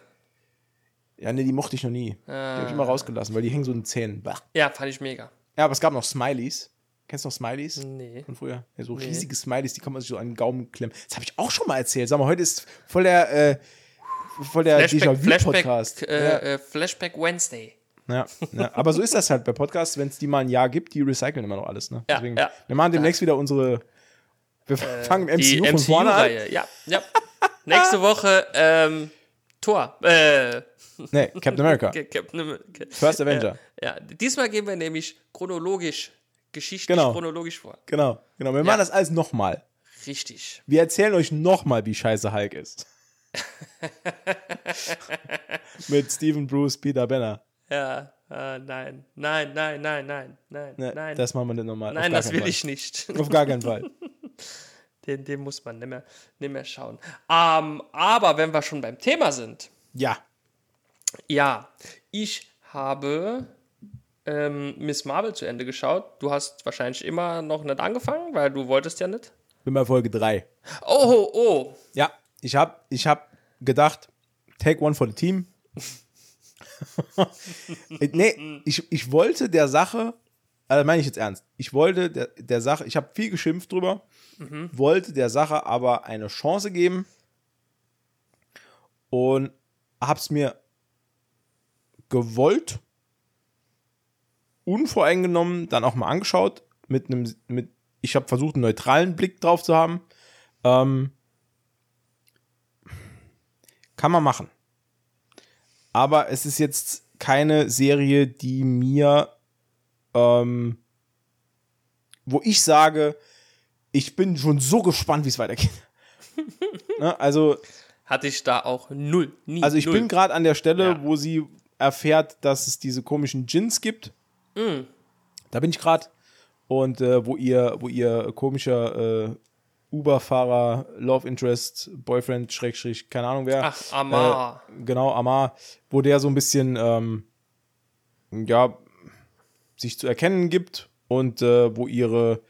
ja, nee, die mochte ich noch nie. Die habe ich immer rausgelassen, weil die hängen so in den Zähnen. Bah. Ja, fand ich mega. Ja, aber es gab noch Smileys. Kennst du noch Smileys? Nee. Von früher? Ja, so riesige Smileys, die kann man sich so an den Gaumen klemmen. Das habe ich auch schon mal erzählt. Sag mal, heute ist voll der, äh, voll der Flashback. Flashback, äh, äh, Flashback Wednesday. Ja, ja, aber so ist das halt bei Podcasts, wenn es die mal ein Jahr gibt, die recyceln immer noch alles. Ne? Ja, Deswegen, ja. wir machen demnächst wieder unsere. Wir fangen im Die MCU von vorne an. Ja, ja. Nächste Woche ähm, Thor. Äh, Nee, Captain America. Captain America. First Avenger. Ja, diesmal gehen wir nämlich chronologisch, geschichtlich Genau. chronologisch vor. Genau, genau. Wir machen das alles nochmal. Richtig. Wir erzählen euch nochmal, wie scheiße Hulk ist. Mit Stephen Bruce, Peter Banner. Ja, äh, nein, nein, nein, nein, nein, nein, Ne, nein. Das machen wir nicht nochmal. nein, das will ich nicht. Auf gar keinen Fall. Den, den muss man nicht mehr, nicht mehr schauen. Ähm, aber wenn wir schon beim Thema sind, Ja. ja, ich habe ähm, Miss Marvel zu Ende geschaut. Du hast wahrscheinlich immer noch nicht angefangen, weil du wolltest ja nicht. Bin bei Folge 3. Oh, oh, oh. Ja, ich habe ich hab gedacht, take one for the team. Äh, nee, ich, ich wollte der Sache, also meine ich jetzt ernst, ich wollte der, der Sache, ich habe viel geschimpft drüber, wollte der Sache aber eine Chance geben und hab's mir gewollt, unvoreingenommen dann auch mal angeschaut, mit einem, mit, ich habe versucht, einen neutralen Blick drauf zu haben. Ähm, kann man machen. Aber es ist jetzt keine Serie, die mir, ähm, wo ich sage, ich bin schon so gespannt, wie es weitergeht. ne? Also, Hatte ich da auch null. Nie, also ich null. bin gerade an der Stelle, Ja. wo sie erfährt, dass es diese komischen Gins gibt. Mm. Da bin ich gerade. Und äh, wo ihr, wo ihr komischer äh, Uber-Fahrer, Love Interest, Boyfriend, Schrägstrich, keine Ahnung wer. Ach, Amar. Äh, genau, Amar, wo der so ein bisschen, ähm, ja, sich zu erkennen gibt und äh, wo ihre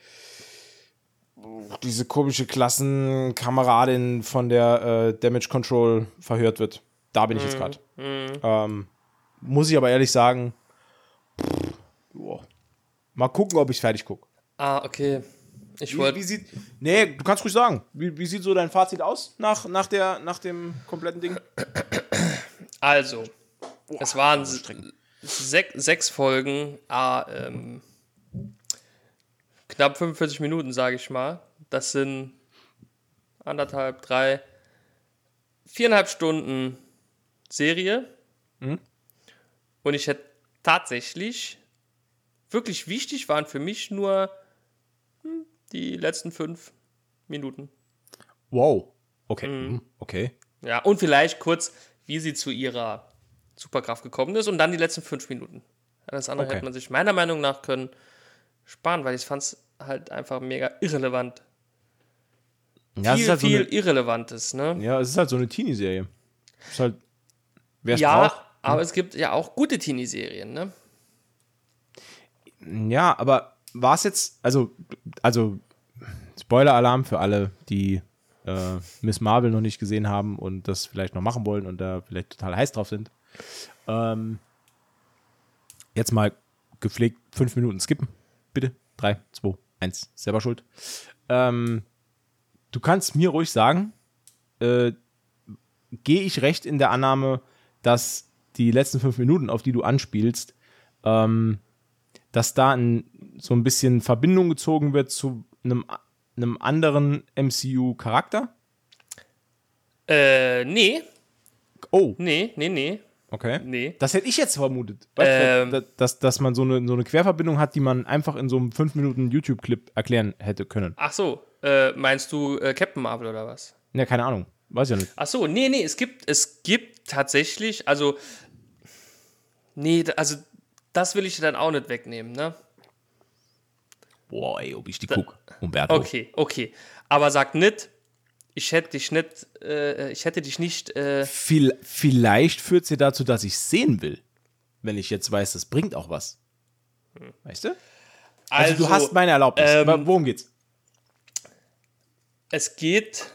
diese komische Klassenkameradin von der äh, Damage Control verhört wird. Da bin ich jetzt gerade. Ähm, muss ich aber ehrlich sagen, pff, mal gucken, ob ich fertig gucke. Ah, okay. Ich Wie, wollte. wie sieht. Nee, du kannst ruhig sagen. Wie, wie sieht so dein Fazit aus nach, nach, der, nach dem kompletten Ding? Also, es waren sech, sechs Folgen, ah, ähm, knapp 45 Minuten, sage ich mal. Das sind anderthalb, drei, viereinhalb Stunden Serie. Und ich hätte tatsächlich, wirklich wichtig waren für mich nur die letzten fünf Minuten. Wow. Okay. Mhm. Okay. Ja, und vielleicht kurz, wie sie zu ihrer Superkraft gekommen ist und dann die letzten fünf Minuten. Alles andere Okay. hätte man sich meiner Meinung nach können sparen, weil ich fand es halt einfach mega irrelevant. Ja, es viel, ist halt so viel eine, Irrelevantes, ne? ja, es ist halt so eine Teenie-Serie. Ist halt. Wer Ja, braucht. aber es gibt ja auch gute Teenie-Serien, ne? Ja, aber war es jetzt, also, also Spoiler-Alarm für alle, die äh, Miss Marvel noch nicht gesehen haben und das vielleicht noch machen wollen und da vielleicht total heiß drauf sind. Ähm, jetzt mal gepflegt fünf Minuten skippen. Bitte. Drei, zwei, eins. Selber schuld. Ähm, du kannst mir ruhig sagen, äh, gehe ich recht in der Annahme, dass die letzten fünf Minuten, auf die du anspielst, ähm, dass da ein, so ein bisschen Verbindung gezogen wird zu einem, einem anderen MCU-Charakter? Äh, nee. Oh. Nee, nee, nee. Okay. Nee. Das hätte ich jetzt vermutet. Ähm. dass, dass man so eine, so eine Querverbindung hat, die man einfach in so einem 5 Minuten YouTube-Clip erklären hätte können. Ach so, äh, meinst du äh, Captain Marvel oder was? Ja, keine Ahnung. Weiß ja nicht. Ach so, nee, nee, es gibt, es gibt tatsächlich, also, nee, also, das will ich dir dann auch nicht wegnehmen, ne? Boah, ey, ob ich die guck. Umberto. Okay, okay. Aber sag nicht, ich hätte dich nicht, äh, ich hätte dich nicht, äh, Viel, vielleicht führt sie dazu, dass ich sehen will. Wenn ich jetzt weiß, das bringt auch was. Weißt du? Also, du hast meine Erlaubnis. ähm, worum geht's? es geht,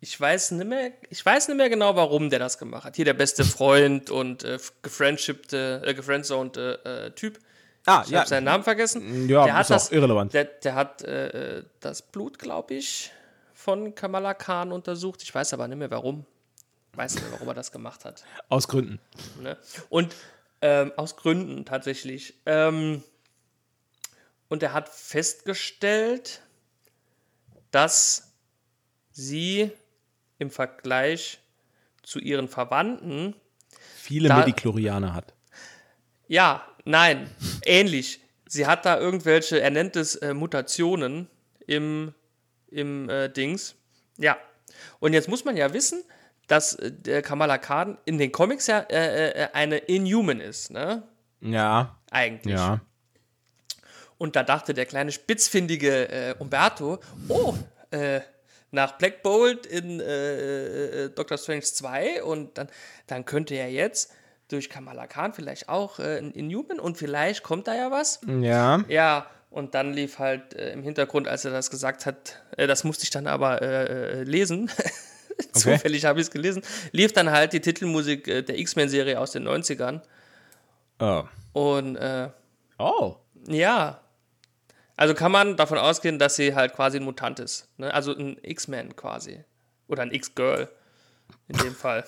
ich weiß nicht mehr, ich weiß nicht mehr genau, warum der das gemacht hat. Hier der beste Freund und äh, gefriendshippte, äh, gefriendzonte äh, Typ. Ah, Ich habe seinen Namen vergessen. Ja, der hat das, irrelevant. Der, der hat äh, das Blut, glaube ich, von Kamala Khan untersucht. Ich weiß aber nicht mehr warum. Weiß nicht mehr, warum er das gemacht hat. Aus Gründen. Ne? Und ähm, aus Gründen tatsächlich. Ähm, und er hat festgestellt, dass sie im Vergleich zu ihren Verwandten Viele Da- Mediklorianer hat. Ja, nein, ähnlich. Sie hat da irgendwelche, er nennt es äh, Mutationen im, im äh, Dings. Ja. Und jetzt muss man ja wissen, dass äh, der Kamala Khan in den Comics ja äh, äh, eine Inhuman ist, ne? Ja, Eigentlich. ja. Und da dachte der kleine spitzfindige Umberto, oh, äh, nach Black Bolt in äh, äh, Doctor Strange 2 und dann, dann könnte er jetzt durch Kamala Khan vielleicht auch äh, ein Inhuman und vielleicht kommt da ja was. Ja. Ja, und dann lief halt äh, im Hintergrund, als er das gesagt hat, äh, das musste ich dann aber äh, äh, lesen. Zufällig habe ich es gelesen. Lief dann halt die Titelmusik äh, der X-Men-Serie aus den 90ern. Oh. Und äh, oh. ja. Also kann man davon ausgehen, dass sie halt quasi ein Mutant ist. Ne? Also ein X-Man quasi. Oder ein X-Girl. In dem Fall.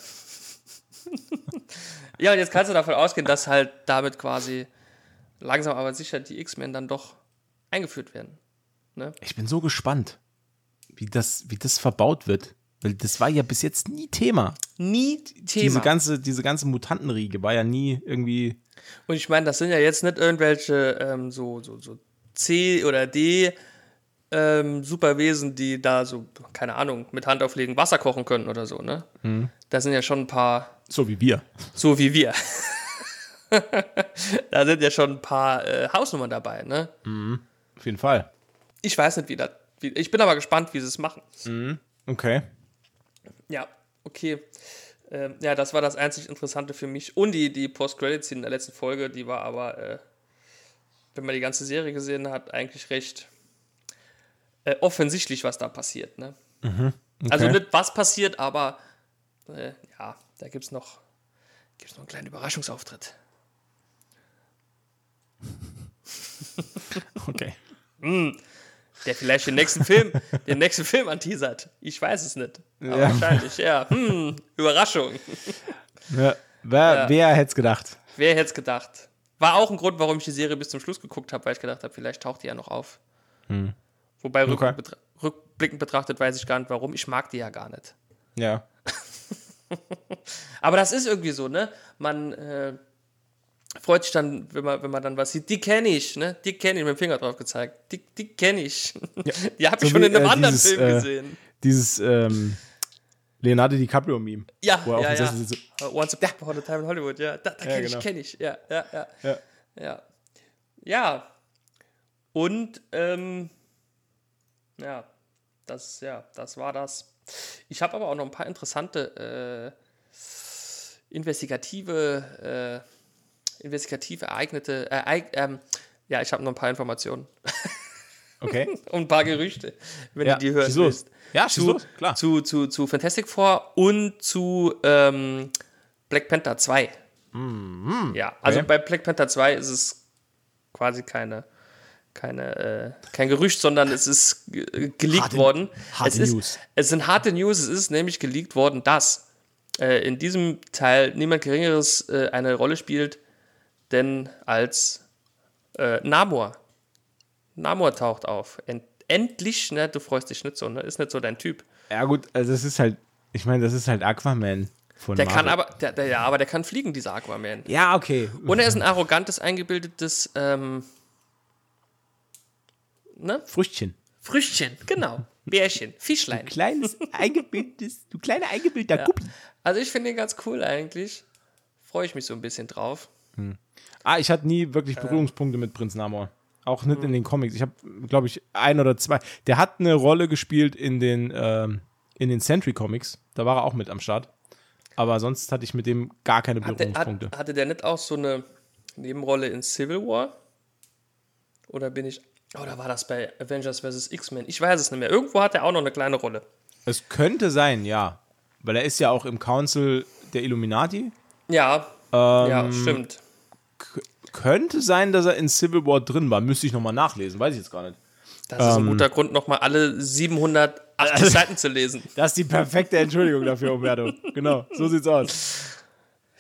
ja, und jetzt kannst du davon ausgehen, dass halt damit quasi langsam aber sicher die X-Men dann doch eingeführt werden. Ich bin so gespannt, wie das, wie das verbaut wird. Weil das war ja bis jetzt nie Thema. Nie Thema. Diese ganze, diese ganze Mutantenriege war ja nie irgendwie. Und ich meine, das sind ja jetzt nicht irgendwelche ähm, so, so, so C oder D ähm, Superwesen, die da so, keine Ahnung, mit Hand auflegen, Wasser kochen können oder so, ne? Da sind ja schon ein paar, So wie wir. so wie wir. da sind ja schon ein paar äh, Hausnummern dabei, ne? Auf jeden Fall. Ich weiß nicht, wie das. Wie, ich bin aber gespannt, wie sie es machen. Okay. Ja, okay. Ähm, ja, das war das einzig Interessante für mich. Und die, die Post-Credit-Scene in der letzten Folge, die war aber, äh, wenn man die ganze Serie gesehen hat, eigentlich recht äh, offensichtlich, was da passiert. Ne? Also nicht was passiert, aber äh, ja, da gibt es noch, gibt's noch einen kleinen Überraschungsauftritt. Okay. Der vielleicht den nächsten Film, den nächsten Film anteasert. Ich weiß es nicht. Aber Ja. wahrscheinlich, ja. Hm, Überraschung. Ja, wer wer hätte es gedacht? Wer hätte es gedacht? War auch ein Grund, warum ich die Serie bis zum Schluss geguckt habe, weil ich gedacht habe, vielleicht taucht die ja noch auf. Wobei Okay. rückblickend, betra rückblickend betrachtet weiß ich gar nicht, warum. Ich mag die ja gar nicht. Ja. Aber das ist irgendwie so, ne? Man äh, freut sich dann, wenn man, wenn man dann was sieht. Die kenne ich, ne? Die kenne ich, mit dem Finger drauf gezeigt. Die, die kenne ich. Die habe ich So schon wie, in einem äh, anderen dieses, Film äh, gesehen. Dieses ähm, Leonardo DiCaprio-Meme. Ja, wo er auf ja, dem ja. Sitzt. Uh, Once Upon a Time in Hollywood, ja. Da, da Ja, kenne genau. ich, kenne ich. Ja, ja, ja. Ja. Ja. Ja. Und, ähm, ja, das, ja, das war das. Ich habe aber auch noch ein paar interessante äh, investigative, äh, investigativ ereignete, äh, ähm, Ja, ich habe noch ein paar Informationen Okay. und ein paar Gerüchte, wenn Ja, du die schieß los. Ja, zu, los, klar. Zu, zu, zu Fantastic Four und zu ähm, Black Panther 2. Ja, also okay. bei Black Panther 2 ist es quasi keine, keine, äh, kein Gerücht, sondern es ist ge- geleakt Harte- worden. harte es, ist, News. es sind harte News. Es ist nämlich geleakt worden, dass äh, in diesem Teil niemand Geringeres äh, eine Rolle spielt, denn als äh, Namor. Namor taucht auf. End endlich, ne? Du freust dich nicht so, ne? Ist nicht so dein Typ. Ja, gut, also das ist halt, ich meine, das ist halt Aquaman von Der Marvel. kann aber, der, der, ja, aber der kann fliegen, dieser Aquaman. Ja, okay. Und er ist ein arrogantes, eingebildetes, ähm, ne? Früchtchen. Früchtchen, genau. Bärchen, Fischlein. Kleines, eingebildetes, du kleiner eingebildeter Guppi. Also ich finde ihn ganz cool eigentlich. Freue ich mich so ein bisschen drauf. Ah, ich hatte nie wirklich Äh. Berührungspunkte mit Prinz Namor. Auch nicht Hm. in den Comics. Ich habe, glaube ich, ein oder zwei. Der hat eine Rolle gespielt in den, ähm, in den Sentry Comics. Da war er auch mit am Start. Aber sonst hatte ich mit dem gar keine Berührungspunkte. hat, hatte der nicht auch so eine Nebenrolle in Civil War? Oder bin ich. Oder war das bei Avengers vs. X-Men? Ich weiß es nicht mehr. Irgendwo hat er auch noch eine kleine Rolle. es könnte sein, ja. Weil er ist ja auch im Council der Illuminati. Ja, Ähm, ja, stimmt. Könnte sein, dass er in Civil War drin war. Müsste ich nochmal nachlesen. Weiß ich jetzt gar nicht. Das ist ähm, ein guter Grund, nochmal alle 780 Seiten zu lesen. Das ist die perfekte Entschuldigung dafür, Umberto. Genau, so sieht's aus.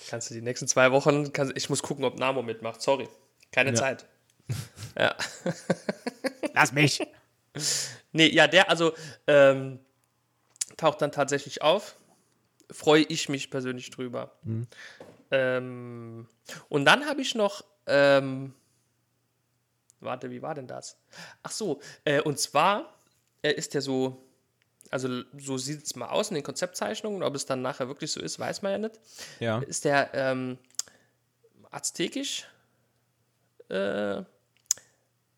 Kannst du die nächsten zwei Wochen, kannst, ich muss gucken, ob Namo mitmacht. Sorry. Keine Zeit. Ja. Lass mich. Nee, ja, der, also, ähm, taucht dann tatsächlich auf. Freue ich mich persönlich drüber. Ähm, und dann habe ich noch, ähm, warte, wie war denn das? Ach so, äh, und zwar äh, ist der so, also so sieht es mal aus in den Konzeptzeichnungen, ob es dann nachher wirklich so ist, weiß man ja nicht. Ja. Ist der ähm, aztekisch äh,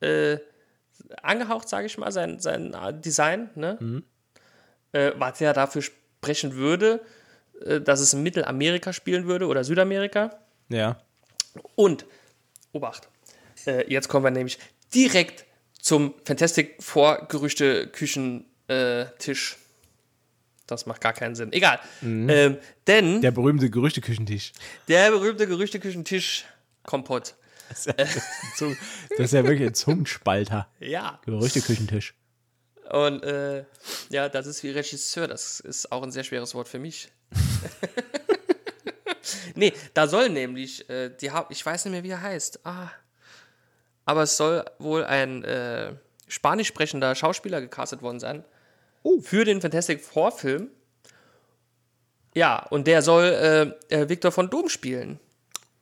äh, angehaucht, sage ich mal, sein, sein äh, Design, ne? Äh, was ja dafür sprechen würde, dass es in Mittelamerika spielen würde oder Südamerika. Ja. Und, Obacht, äh, jetzt kommen wir nämlich direkt zum Fantastic Four Gerüchte Küchentisch. Äh, das macht gar keinen Sinn. Egal. Ähm, denn Der berühmte Gerüchteküchentisch. der berühmte Gerüchteküchentisch Kompott. Das ist ja, das ist ja wirklich ein Zungenspalter. Ja. Gerüchteküchentisch. Und äh, ja, das ist wie Regisseur. Das ist auch ein sehr schweres Wort für mich. nee, da soll nämlich, äh, die ich weiß nicht mehr, wie er heißt. Ah. Aber es soll wohl ein äh, spanisch sprechender Schauspieler gecastet worden sein. Für den Fantastic Four Film. Ja, und der soll äh, äh, Victor von Doom spielen.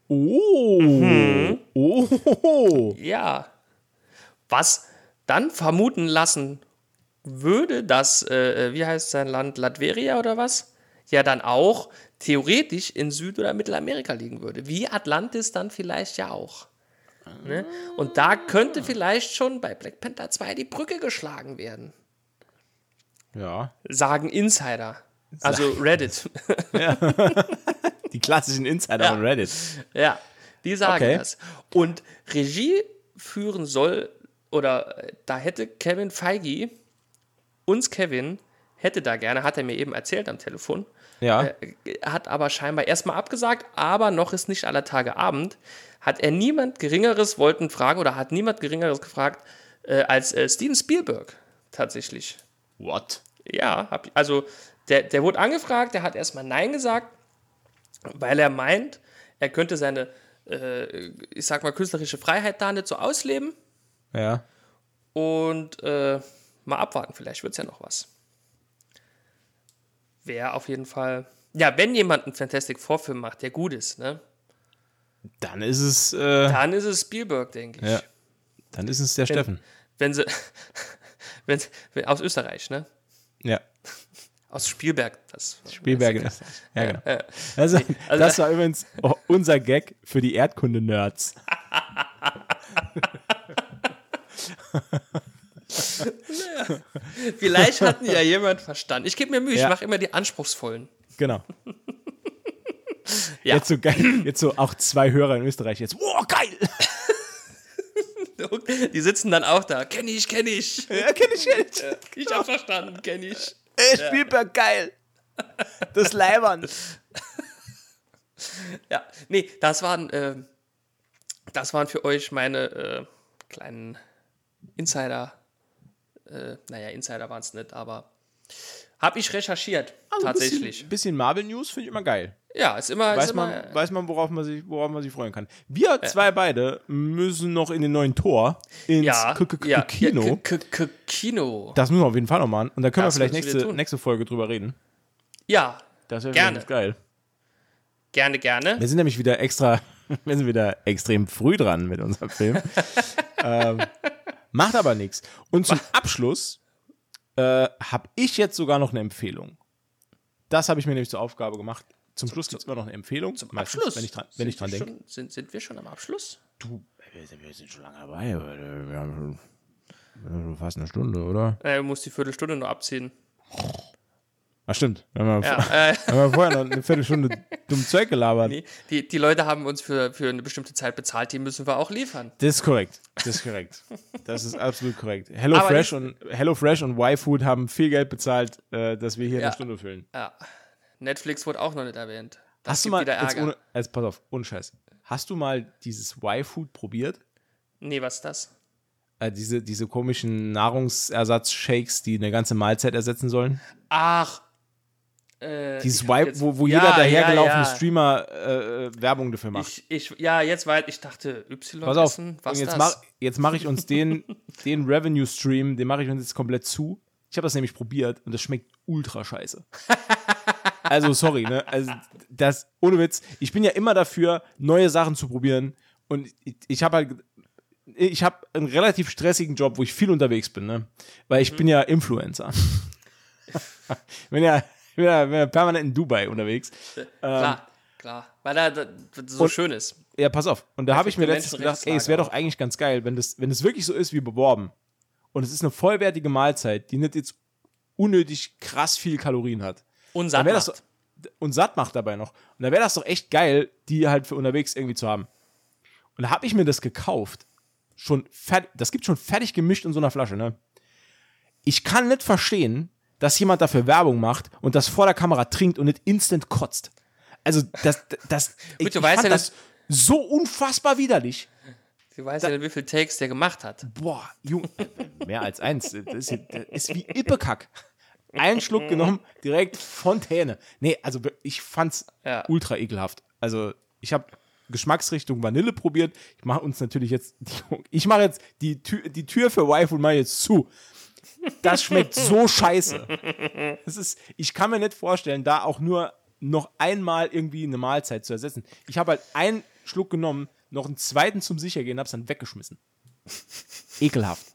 Oh. Mhm. Oh. Ja. Was dann vermuten lassen würde, dass, äh, wie heißt sein Land, Latveria oder was? Ja, dann auch theoretisch in Süd- oder Mittelamerika liegen würde. Wie Atlantis dann vielleicht ja auch. Ne? Und da könnte vielleicht schon bei Black Panther 2 die Brücke geschlagen werden. Ja. Sagen Insider. Also Reddit. Die klassischen Insider Ja. von Reddit. Ja, die sagen Okay. das. Und Regie führen soll, oder äh, da hätte Kevin Feige, uns Kevin, hätte da gerne, hat er mir eben erzählt am Telefon, Ja. äh, hat aber scheinbar erstmal abgesagt, aber noch ist nicht aller Tage Abend, hat er niemand Geringeres wollten fragen oder hat niemand Geringeres gefragt äh, als äh, Steven Spielberg tatsächlich. What? Ja, hab, also der, der wurde angefragt, der hat erstmal Nein gesagt, weil er meint, er könnte seine, äh, ich sag mal, künstlerische Freiheit da nicht so ausleben Ja. und äh, mal abwarten, vielleicht wird es ja noch was. Wäre auf jeden Fall, ja, wenn jemand einen Fantastic Vorfilm macht, der gut ist, ne, Dann ist es, äh, dann ist es Spielberg, denke ich. ja. Dann ist es der Steffen. Wenn sie, wenn, wenn, aus Österreich, ne? Ja. Aus Spielberg, das. Spielberg ist. Ja, genau. äh, Also, also- das war übrigens unser Gag für die Erdkunde-Nerds. Vielleicht hat ja jemand verstanden. Ich gebe mir Mühe, Ja. ich mache immer die anspruchsvollen. Genau. Ja. Jetzt so geil. Jetzt so auch zwei Hörer in Österreich jetzt. Wow, geil! Die sitzen dann auch da. Kenn ich, kenn ich. Ja, kenn ich, kenn ich. Ich hab verstanden, kenn ich. Ey, Spielberg, geil. Das Leibern. Ja, nee, das waren, äh, das waren für euch meine äh, kleinen Insider. Äh, naja, Insider waren es nicht, aber habe ich recherchiert, tatsächlich. Bisschen, bisschen Marvel-News finde ich immer geil. Ja, ist immer. Weiß ist man, immer weiß man, worauf man sich, worauf man sich freuen kann. Wir zwei beide müssen noch in den neuen Tor ins ja, K -K ja, Kino. Ja, K -K Kino. Das müssen wir auf jeden Fall noch machen. Und da können Das wir vielleicht nächste, nächste Folge drüber reden. Ja, Das wäre Gerne. geil. gerne, gerne. Wir sind nämlich wieder extra, wir sind wieder extrem früh dran mit unserem Film. ähm, macht aber nichts. Und zum Abschluss äh, habe ich jetzt sogar noch eine Empfehlung. Das habe ich mir nämlich zur Aufgabe gemacht. Zum Schluss gibt es immer noch eine Empfehlung. Zum Meistens, Abschluss. Wenn ich dran, wenn ich dran denke. schon- Sind, sind wir schon am Abschluss? Du, wir sind, schon lange dabei. äh, Wir haben schon, fast eine Stunde, oder? Äh, du musst die Viertelstunde nur abziehen. Ach, stimmt. Wir haben, ja. Ja, äh, wir haben ja vorher noch eine Viertelstunde dumm Zeug gelabert. nee, die, die Leute haben uns für, für eine bestimmte Zeit bezahlt, die müssen wir auch liefern. Das ist korrekt. Das ist korrekt. Das ist absolut korrekt. Hello Aber Fresh und Hello Fresh und Y-Food haben viel Geld bezahlt, äh, dass wir hier Ja. eine Stunde füllen. Ja. Netflix wurde auch noch nicht erwähnt. Das Hast du mal, jetzt, ohne, jetzt pass auf, ohne Scheiß. Hast du mal dieses Y-Food probiert? Nee, was ist das? Äh, diese, diese komischen Nahrungsersatz-Shakes, die eine ganze Mahlzeit ersetzen sollen? Ach. Äh, Dieses jetzt- wo, wo Ja, jeder dahergelaufene ja, ja. Streamer äh, Werbung dafür macht. Ich, ich, ja, jetzt weit, ich dachte, Y Pass auf, essen, was jetzt das? mach, jetzt mache ich uns den, den Revenue-Stream, den mache ich uns jetzt komplett zu. Ich habe das nämlich probiert und das schmeckt ultra scheiße. Also, sorry, ne? Also, das, ohne Witz, ich bin ja immer dafür, neue Sachen zu probieren. Und ich, ich habe halt, ich habe einen relativ stressigen Job, wo ich viel unterwegs bin, ne? Weil Mhm. ich bin ja Influencer. bin ja, ja permanent in Dubai unterwegs. Klar, klar. Weil da, da so Und- schön ist. Ja, pass auf. Und da habe ich mir letztens gedacht, ey, es wäre doch eigentlich ganz geil, wenn das, wenn es wirklich so ist wie beworben. Und es ist eine vollwertige Mahlzeit, die nicht jetzt unnötig krass viel Kalorien hat. Und satt das macht. so, und satt macht dabei noch. Und da wäre das doch echt geil, die halt für unterwegs irgendwie zu haben. Und da habe ich mir das gekauft. Schon fertig, das gibt schon fertig gemischt in so einer Flasche, ne? Ich kann nicht verstehen, dass jemand dafür Werbung macht und das vor der Kamera trinkt und nicht instant kotzt. Also, das, das, ich, Gut, du ich weißt fand ja, das so unfassbar widerlich. Du weißt ja, wie viele Takes der gemacht hat. Boah, Junge, mehr als eins. Das ist, das ist wie Ippekack. Einen Schluck genommen, direkt Fontäne. Nee, also ich fand's Ja. ultra ekelhaft. Also ich habe Geschmacksrichtung Vanille probiert. Ich mache uns natürlich jetzt, ich mache jetzt die Tür, die Tür für Waifu mal jetzt zu. Das schmeckt so scheiße. Das ist, ich kann mir nicht vorstellen, da auch nur noch einmal irgendwie eine Mahlzeit zu ersetzen. Ich habe halt einen Schluck genommen, noch einen zweiten zum Sichergehen, hab's dann weggeschmissen. Ekelhaft.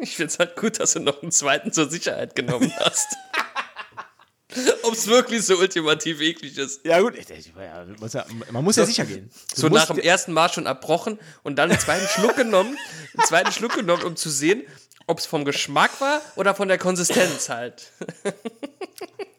Ich finde es halt gut, dass du noch einen zweiten zur Sicherheit genommen hast. Ob es wirklich so ultimativ eklig ist. Ja, gut, muss ja, man muss ja sicher gehen. Du So nach dem ersten Mal schon erbrochen und dann einen zweiten Schluck genommen, einen zweiten Schluck genommen, um zu sehen, ob es vom Geschmack war oder von der Konsistenz halt.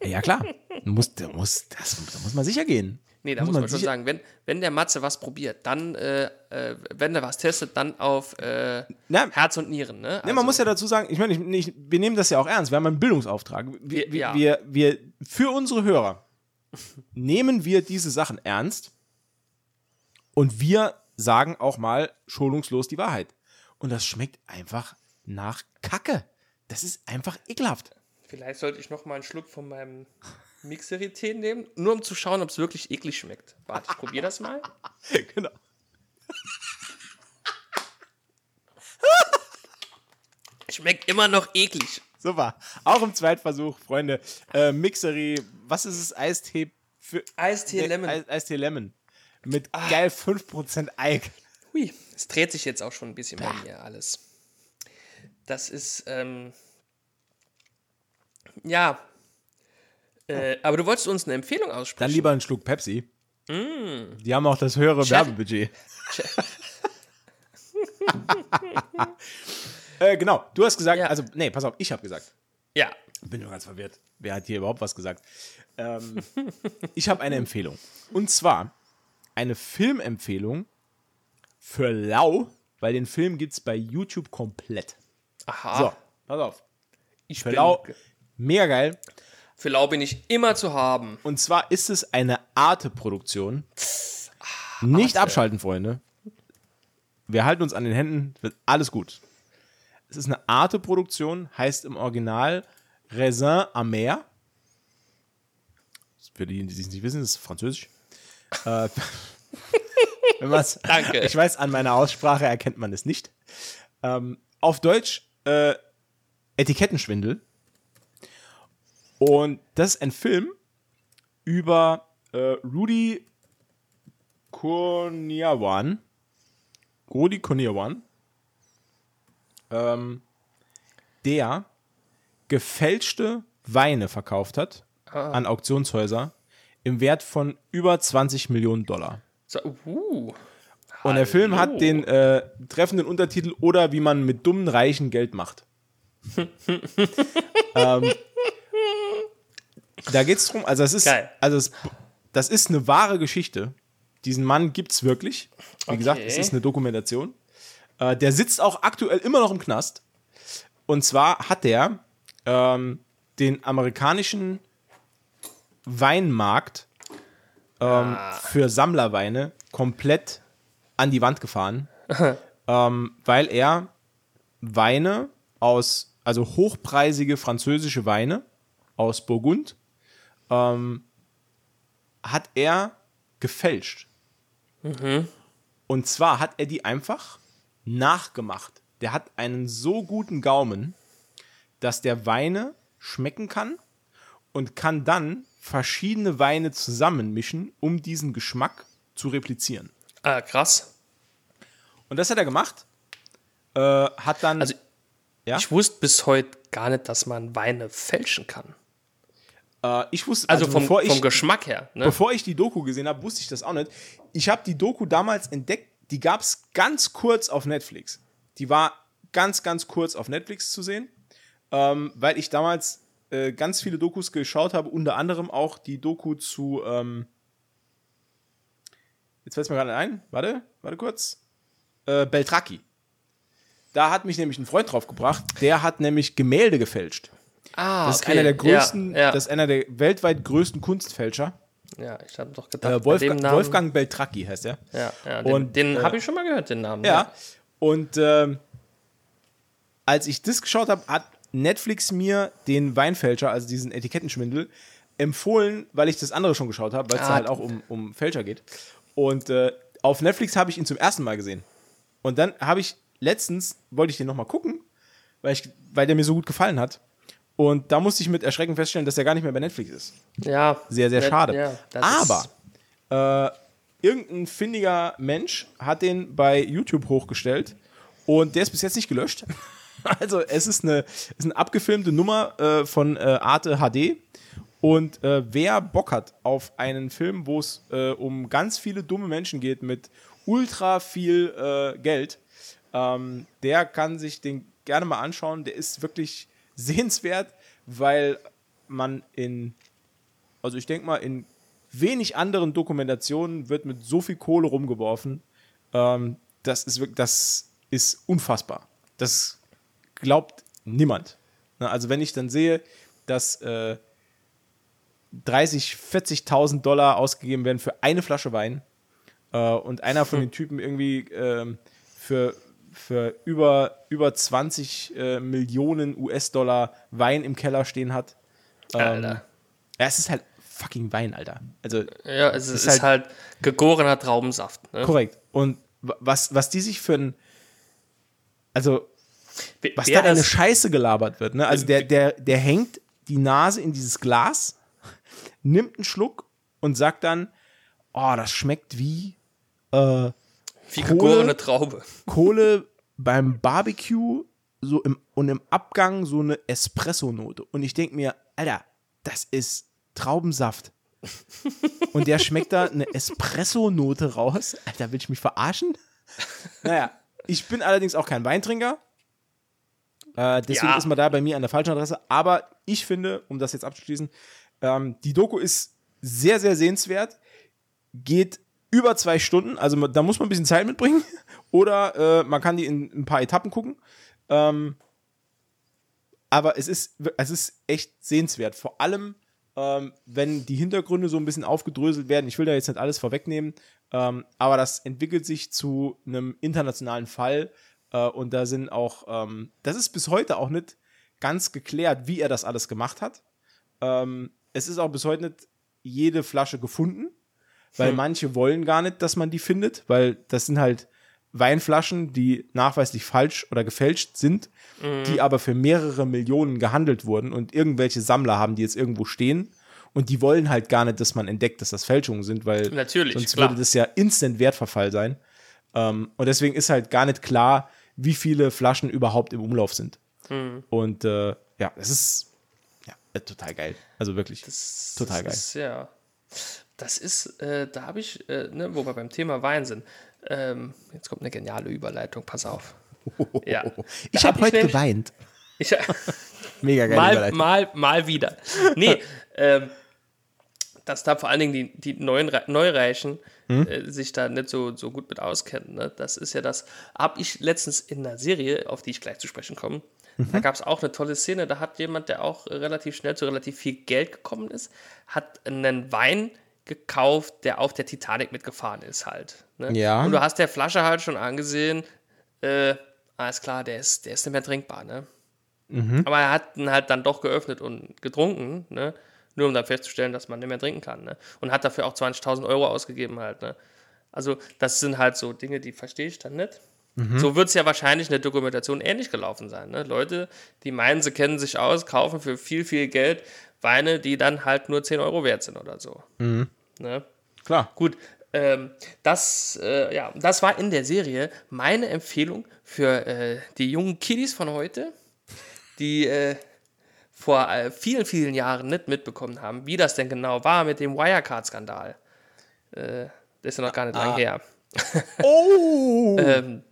Ja, klar. Du musst, das, da muss man sicher gehen. Nee, da muss man schon sicher- sagen, wenn, wenn der Matze was probiert, dann, äh, äh, wenn der was testet, dann auf äh, Na, Herz und Nieren. Ne? Nee, man muss ja dazu sagen, ich meine, ich, ich, wir nehmen das ja auch ernst. Wir haben einen Bildungsauftrag. Wir- wir, ja. wir, wir, für unsere Hörer nehmen wir diese Sachen ernst und wir sagen auch mal schonungslos die Wahrheit. Und das schmeckt einfach nach Kacke. Das ist einfach ekelhaft. Vielleicht sollte ich noch mal einen Schluck von meinem Mixerität nehmen, nur um zu schauen, ob es wirklich eklig schmeckt. Warte, ich probiere das mal. genau. Schmeckt immer noch eklig. Super. Auch im Zweitversuch, Freunde. Äh, Mixery, was ist es? Eistee für. Eistee Lemon. Eis- Eistee Lemon. Mit geil 5% Eik. Hui, es dreht sich jetzt auch schon ein bisschen bei mir alles. Das ist, ähm, ja. Äh, aber du wolltest uns eine Empfehlung aussprechen. Dann lieber einen Schluck Pepsi. Die haben auch das höhere Chef- Werbebudget. äh, genau, du hast gesagt, Ja. also, nee, pass auf, ich habe gesagt. Ja. Bin nur ganz verwirrt. Wer hat hier überhaupt was gesagt? Ähm, ich habe eine Empfehlung. Und zwar eine Filmempfehlung für Lau weil den Film gibt es bei YouTube komplett. Aha. So, pass auf. ich Für Lau, mega geil. Für Lau bin ich immer zu haben. Und zwar ist es eine Arte-Produktion. Nicht abschalten, Freunde. Wir halten uns an den Händen, wird alles gut. Es ist eine Arte-Produktion, heißt im Original Raisin amer. Für die, die es nicht wissen, das ist französisch. Äh, Danke. Ich weiß, an meiner Aussprache erkennt man es nicht. Ähm, auf Deutsch äh, Etikettenschwindel. Und das ist ein Film über äh, Rudy Kurniawan. Rudi Kurniawan. Ähm, der gefälschte Weine verkauft hat an Auktionshäuser im Wert von über 20 Millionen Dollar. So, uh. Und der Film hat den äh, treffenden Untertitel oder wie man mit dummen Reichen Geld macht. ähm, da geht es drum, also es ist, Geil. also es, das ist eine wahre Geschichte. Diesen Mann gibt es wirklich. Wie gesagt, Okay. es ist eine Dokumentation. Äh, der sitzt auch aktuell immer noch im Knast. Und zwar hat der ähm, den amerikanischen Weinmarkt ähm, für Sammlerweine komplett an die Wand gefahren, ähm, weil er Weine aus, also hochpreisige französische Weine aus Burgund, ähm, hat er gefälscht. Und zwar hat er die einfach nachgemacht. Der hat einen so guten Gaumen, dass der Weine schmecken kann und kann dann verschiedene Weine zusammenmischen, um diesen Geschmack zu replizieren. Ah, krass. Und das hat er gemacht. Äh, hat dann. Also, Ja? Ich wusste bis heute gar nicht, dass man Weine fälschen kann. Äh, ich wusste, Also, vom, bevor, vom ich, Geschmack her. Ne? bevor ich die Doku gesehen habe, wusste ich das auch nicht. Ich habe die Doku damals entdeckt, die gab es ganz kurz auf Netflix. Die war ganz, ganz kurz auf Netflix zu sehen, ähm, weil ich damals äh, ganz viele Dokus geschaut habe, unter anderem auch die Doku zu. Ähm, jetzt fällt es mir gerade ein. Warte, warte kurz. Äh, Beltraki. Da hat mich nämlich ein Freund drauf gebracht, der hat nämlich Gemälde gefälscht. Ah, Das ist okay. einer der größten, Ja, ja. das ist einer der weltweit größten Kunstfälscher. ja ich habe doch gedacht, Äh, bei Wolfgang, dem Namen, Wolfgang Beltracchi heißt er. Ja, ja, den, Und, den äh, habe ich schon mal gehört, den Namen. Ja. Und ähm, als ich das geschaut habe, hat Netflix mir den Weinfälscher, also diesen Etikettenschwindel, empfohlen, weil ich das andere schon geschaut habe, weil es Ah. halt auch um, um Fälscher geht. Und äh, auf Netflix habe ich ihn zum ersten Mal gesehen. Und dann habe ich letztens, wollte ich den nochmal gucken, weil, ich, weil der mir so gut gefallen hat. Und da musste ich mit Erschrecken feststellen, dass er gar nicht mehr bei Netflix ist. ja. Sehr, sehr schade. ja, Aber äh, irgendein findiger Mensch hat den bei YouTube hochgestellt und der ist bis jetzt nicht gelöscht. Also es ist eine, es ist eine abgefilmte Nummer äh, von äh, Arte HD. Und äh, wer Bock hat auf einen Film, wo es äh, um ganz viele dumme Menschen geht mit ultra viel äh, Geld, ähm, der kann sich den gerne mal anschauen. Der ist wirklich sehenswert, weil man in also ich denke mal, in wenig anderen Dokumentationen wird mit so viel Kohle rumgeworfen. Ähm, das ist wirklich, das ist unfassbar. Das glaubt niemand. Na, also wenn ich dann sehe, dass äh, 30, 40.000 Dollar ausgegeben werden für eine Flasche Wein äh, und einer von den Typen irgendwie ähm, für, für über, über 20 äh, Millionen US-Dollar Wein im Keller stehen hat. Ähm, Alter. ja, es ist halt fucking Wein, Alter. Also Ja, es ist, ist halt, gegorener Traubensaft. Ne? korrekt. Und wa- was, was die sich für ein. Also, was wer da eine Scheiße gelabert wird, ne? Also, der, der, der hängt die Nase in dieses Glas, nimmt einen Schluck und sagt dann: Oh, das schmeckt wie äh, wie Kohle- gegorene Traube. Kohle beim Barbecue so im, und im Abgang so eine Espresso-Note. Und ich denke mir, Alter, das ist Traubensaft. und der schmeckt da eine Espresso-Note raus. Alter, will ich mich verarschen? Naja, ich bin allerdings auch kein Weintrinker. Äh, deswegen Ja. ist man da bei mir an der falschen Adresse. Aber ich finde, um das jetzt abzuschließen, ähm, die Doku ist sehr, sehr sehenswert. Geht über zwei Stunden, also da muss man ein bisschen Zeit mitbringen. Oder äh, man kann die in ein paar Etappen gucken. Ähm, aber es ist, es ist echt sehenswert. Vor allem, ähm, wenn die Hintergründe so ein bisschen aufgedröselt werden. Ich will da jetzt nicht alles vorwegnehmen, ähm, aber das entwickelt sich zu einem internationalen Fall. Äh, und da sind auch, ähm, das ist bis heute auch nicht ganz geklärt, wie er das alles gemacht hat. Ähm, es ist auch bis heute nicht jede Flasche gefunden, weil Hm. manche wollen gar nicht, dass man die findet, weil das sind halt Weinflaschen, die nachweislich falsch oder gefälscht sind, die aber für mehrere Millionen gehandelt wurden und irgendwelche Sammler haben die jetzt irgendwo stehen und die wollen halt gar nicht, dass man entdeckt, dass das Fälschungen sind, weil Natürlich, sonst klar. würde das ja instant Wertverfall sein. Ähm, und deswegen ist halt gar nicht klar, wie viele Flaschen überhaupt im Umlauf sind. Hm. Und äh, ja, das ist ja, total geil. Also wirklich. Das, Total das Ist, ja. Das ist, äh, da habe ich, äh, ne, wo wir beim Thema Wein sind. Ähm, jetzt kommt eine geniale Überleitung, pass auf. Ja. ich habe hab heute nämlich- geweint. Ich, Mega geil. mal, mal, mal wieder. Nee, ähm, dass da vor allen Dingen die, die neuen Re- Neureichen äh, sich da nicht so, so gut mit auskennen. Ne? Das ist ja das, habe ich letztens in einer Serie, auf die ich gleich zu sprechen komme, da gab es auch eine tolle Szene, da hat jemand, der auch relativ schnell zu relativ viel Geld gekommen ist, hat einen Wein gekauft, der auf der Titanic mitgefahren ist halt. Ne? Ja. Und du hast der Flasche halt schon angesehen, äh, alles klar, der ist, der ist nicht mehr trinkbar, ne? Aber er hat ihn halt dann doch geöffnet und getrunken, ne? Nur um dann festzustellen, dass man nicht mehr trinken kann, ne? Und hat dafür auch 20.000 Euro ausgegeben halt, ne? Also, das sind halt so Dinge, die verstehe ich dann nicht. So wird es ja wahrscheinlich in der Dokumentation ähnlich gelaufen sein. Ne? Leute, die meinen, sie kennen sich aus, kaufen für viel, viel Geld Weine, die dann halt nur 10 Euro wert sind oder so. Ne? Klar. Gut, ähm, das, äh, ja, das war in der Serie meine Empfehlung für äh, die jungen Kiddies von heute, die äh, vor äh, vielen, vielen Jahren nicht mitbekommen haben, wie das denn genau war mit dem Wirecard-Skandal. Äh, das ist ja noch gar nicht Ah. lang her. Oh! Ähm,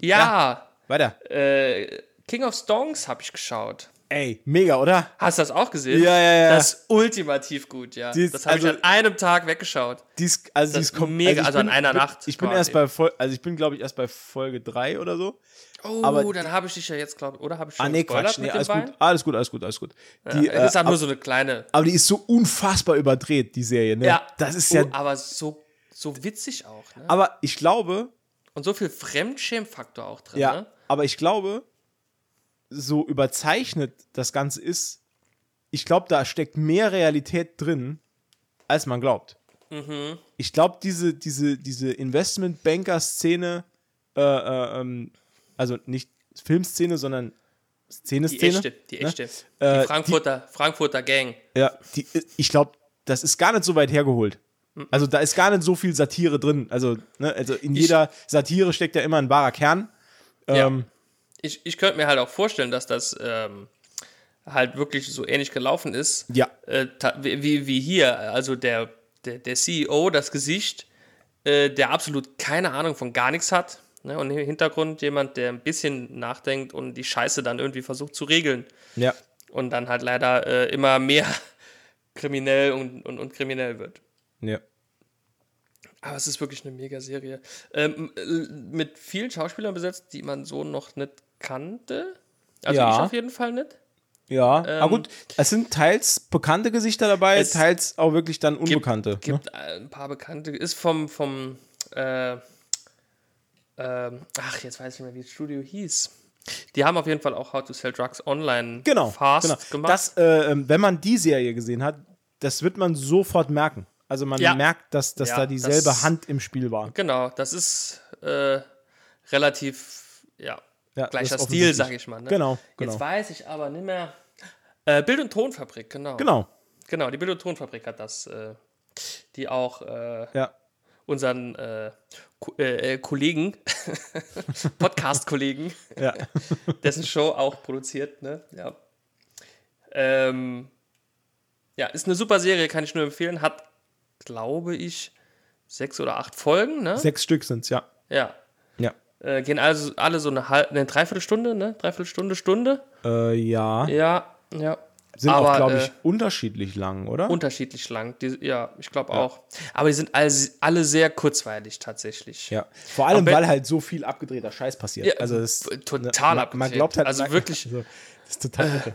ja, Weiter. Äh, King of Stongs habe ich geschaut. Ey, mega, oder? Hast du das auch gesehen? Ja, ja, ja. Das ist ultimativ gut, ja. Die ist- das habe also- ich an einem Tag weggeschaut. Dies, also Das dies kommt mega, ich also an einer bin, Nacht Ich bin quasi. erst bei Fol also ich bin glaube ich erst bei Folge 3 oder so. Oh, Aber dann habe ich dich ja jetzt, glaube ich, oder habe ich schon Ah nee, Quatsch, nee, alles gut, alles gut, alles gut, alles gut. Die, Ja, das ist äh, halt nur ab- so eine kleine. aber die ist so unfassbar überdreht, die Serie, ne? Ja, Das ist oh, ja aber so, so witzig auch. Ne? aber ich glaube, Und so viel Fremdschämfaktor auch drin. ja, Ne? aber ich glaube, so überzeichnet das Ganze ist, ich glaube, da steckt mehr Realität drin, als man glaubt. Mhm. Ich glaube, diese, diese, diese Investmentbanker-Szene, äh, äh, ähm, also nicht Filmszene, sondern Die Szene-Szene. echte, die ne? echte. Äh, die Frankfurter, Frankfurter Gang. Ja, die, ich glaube, das ist gar nicht so weit hergeholt. Also da ist gar nicht so viel Satire drin. Also, ne, also in Ich- jeder Satire steckt ja immer ein wahrer Kern. Ja. Ich, ich könnte mir halt auch vorstellen, dass das ähm, halt wirklich so ähnlich gelaufen ist. Ja. Äh, wie- wie hier. Also der, der, der CEO, das Gesicht, äh, der absolut keine Ahnung von gar nichts hat. Ne? Und im Hintergrund jemand, der ein bisschen nachdenkt und die Scheiße dann irgendwie versucht zu regeln. ja. Und dann halt leider äh, immer mehr kriminell und, und, und kriminell wird. Ja. Aber es ist wirklich eine Mega-Serie. Ähm, äh, mit vielen Schauspielern besetzt, die man so noch nicht kannte. Also Ja. ich auf jeden Fall nicht. Ja, aber gut, es sind teils bekannte Gesichter dabei, Ähm, teils auch wirklich dann unbekannte. Gibt, ne? gibt äh, ein paar bekannte. Ist vom, vom äh, ähm, ach, jetzt weiß ich nicht mehr, wie das Studio hieß. Die haben auf jeden Fall auch How to Sell Drugs Online Genau, fast genau. gemacht. Das, äh, ähm, wenn man die Serie gesehen hat, das wird man sofort merken. Also man Ja. merkt, dass, dass Ja, da dieselbe das- Hand im Spiel war. genau, das ist äh, relativ, ja, Ja, gleicher Stil, sag ich mal. Ne? Genau, genau. Jetzt weiß ich aber nicht mehr. Äh, Bild- und Tonfabrik, genau. Genau, Genau, die Bild- und Tonfabrik hat das, äh, die auch äh, ja. unseren äh, Ko äh, äh, Kollegen, Podcast-Kollegen, ja. dessen Show auch produziert, ne? Ja. Ähm, ja, ist eine super Serie, kann ich nur empfehlen. Hat, glaube ich, sechs oder acht Folgen, ne? Sechs Stück sind's, ja. Ja. Ja. Äh, gehen also alle so eine halbe, eine Dreiviertelstunde, ne? Dreiviertelstunde, Stunde. Äh, ja. Ja, ja. Sind Aber, auch, glaube äh, ich, unterschiedlich lang, oder? Unterschiedlich lang. Die, ja, ich glaube auch. Aber die sind alle, alle sehr kurzweilig tatsächlich. ja. Vor allem, Aber- weil halt so viel abgedrehter Scheiß passiert. Ja, also das, total man, man abgedreht. glaubt halt, Also man- wirklich- Also, das ist total irre.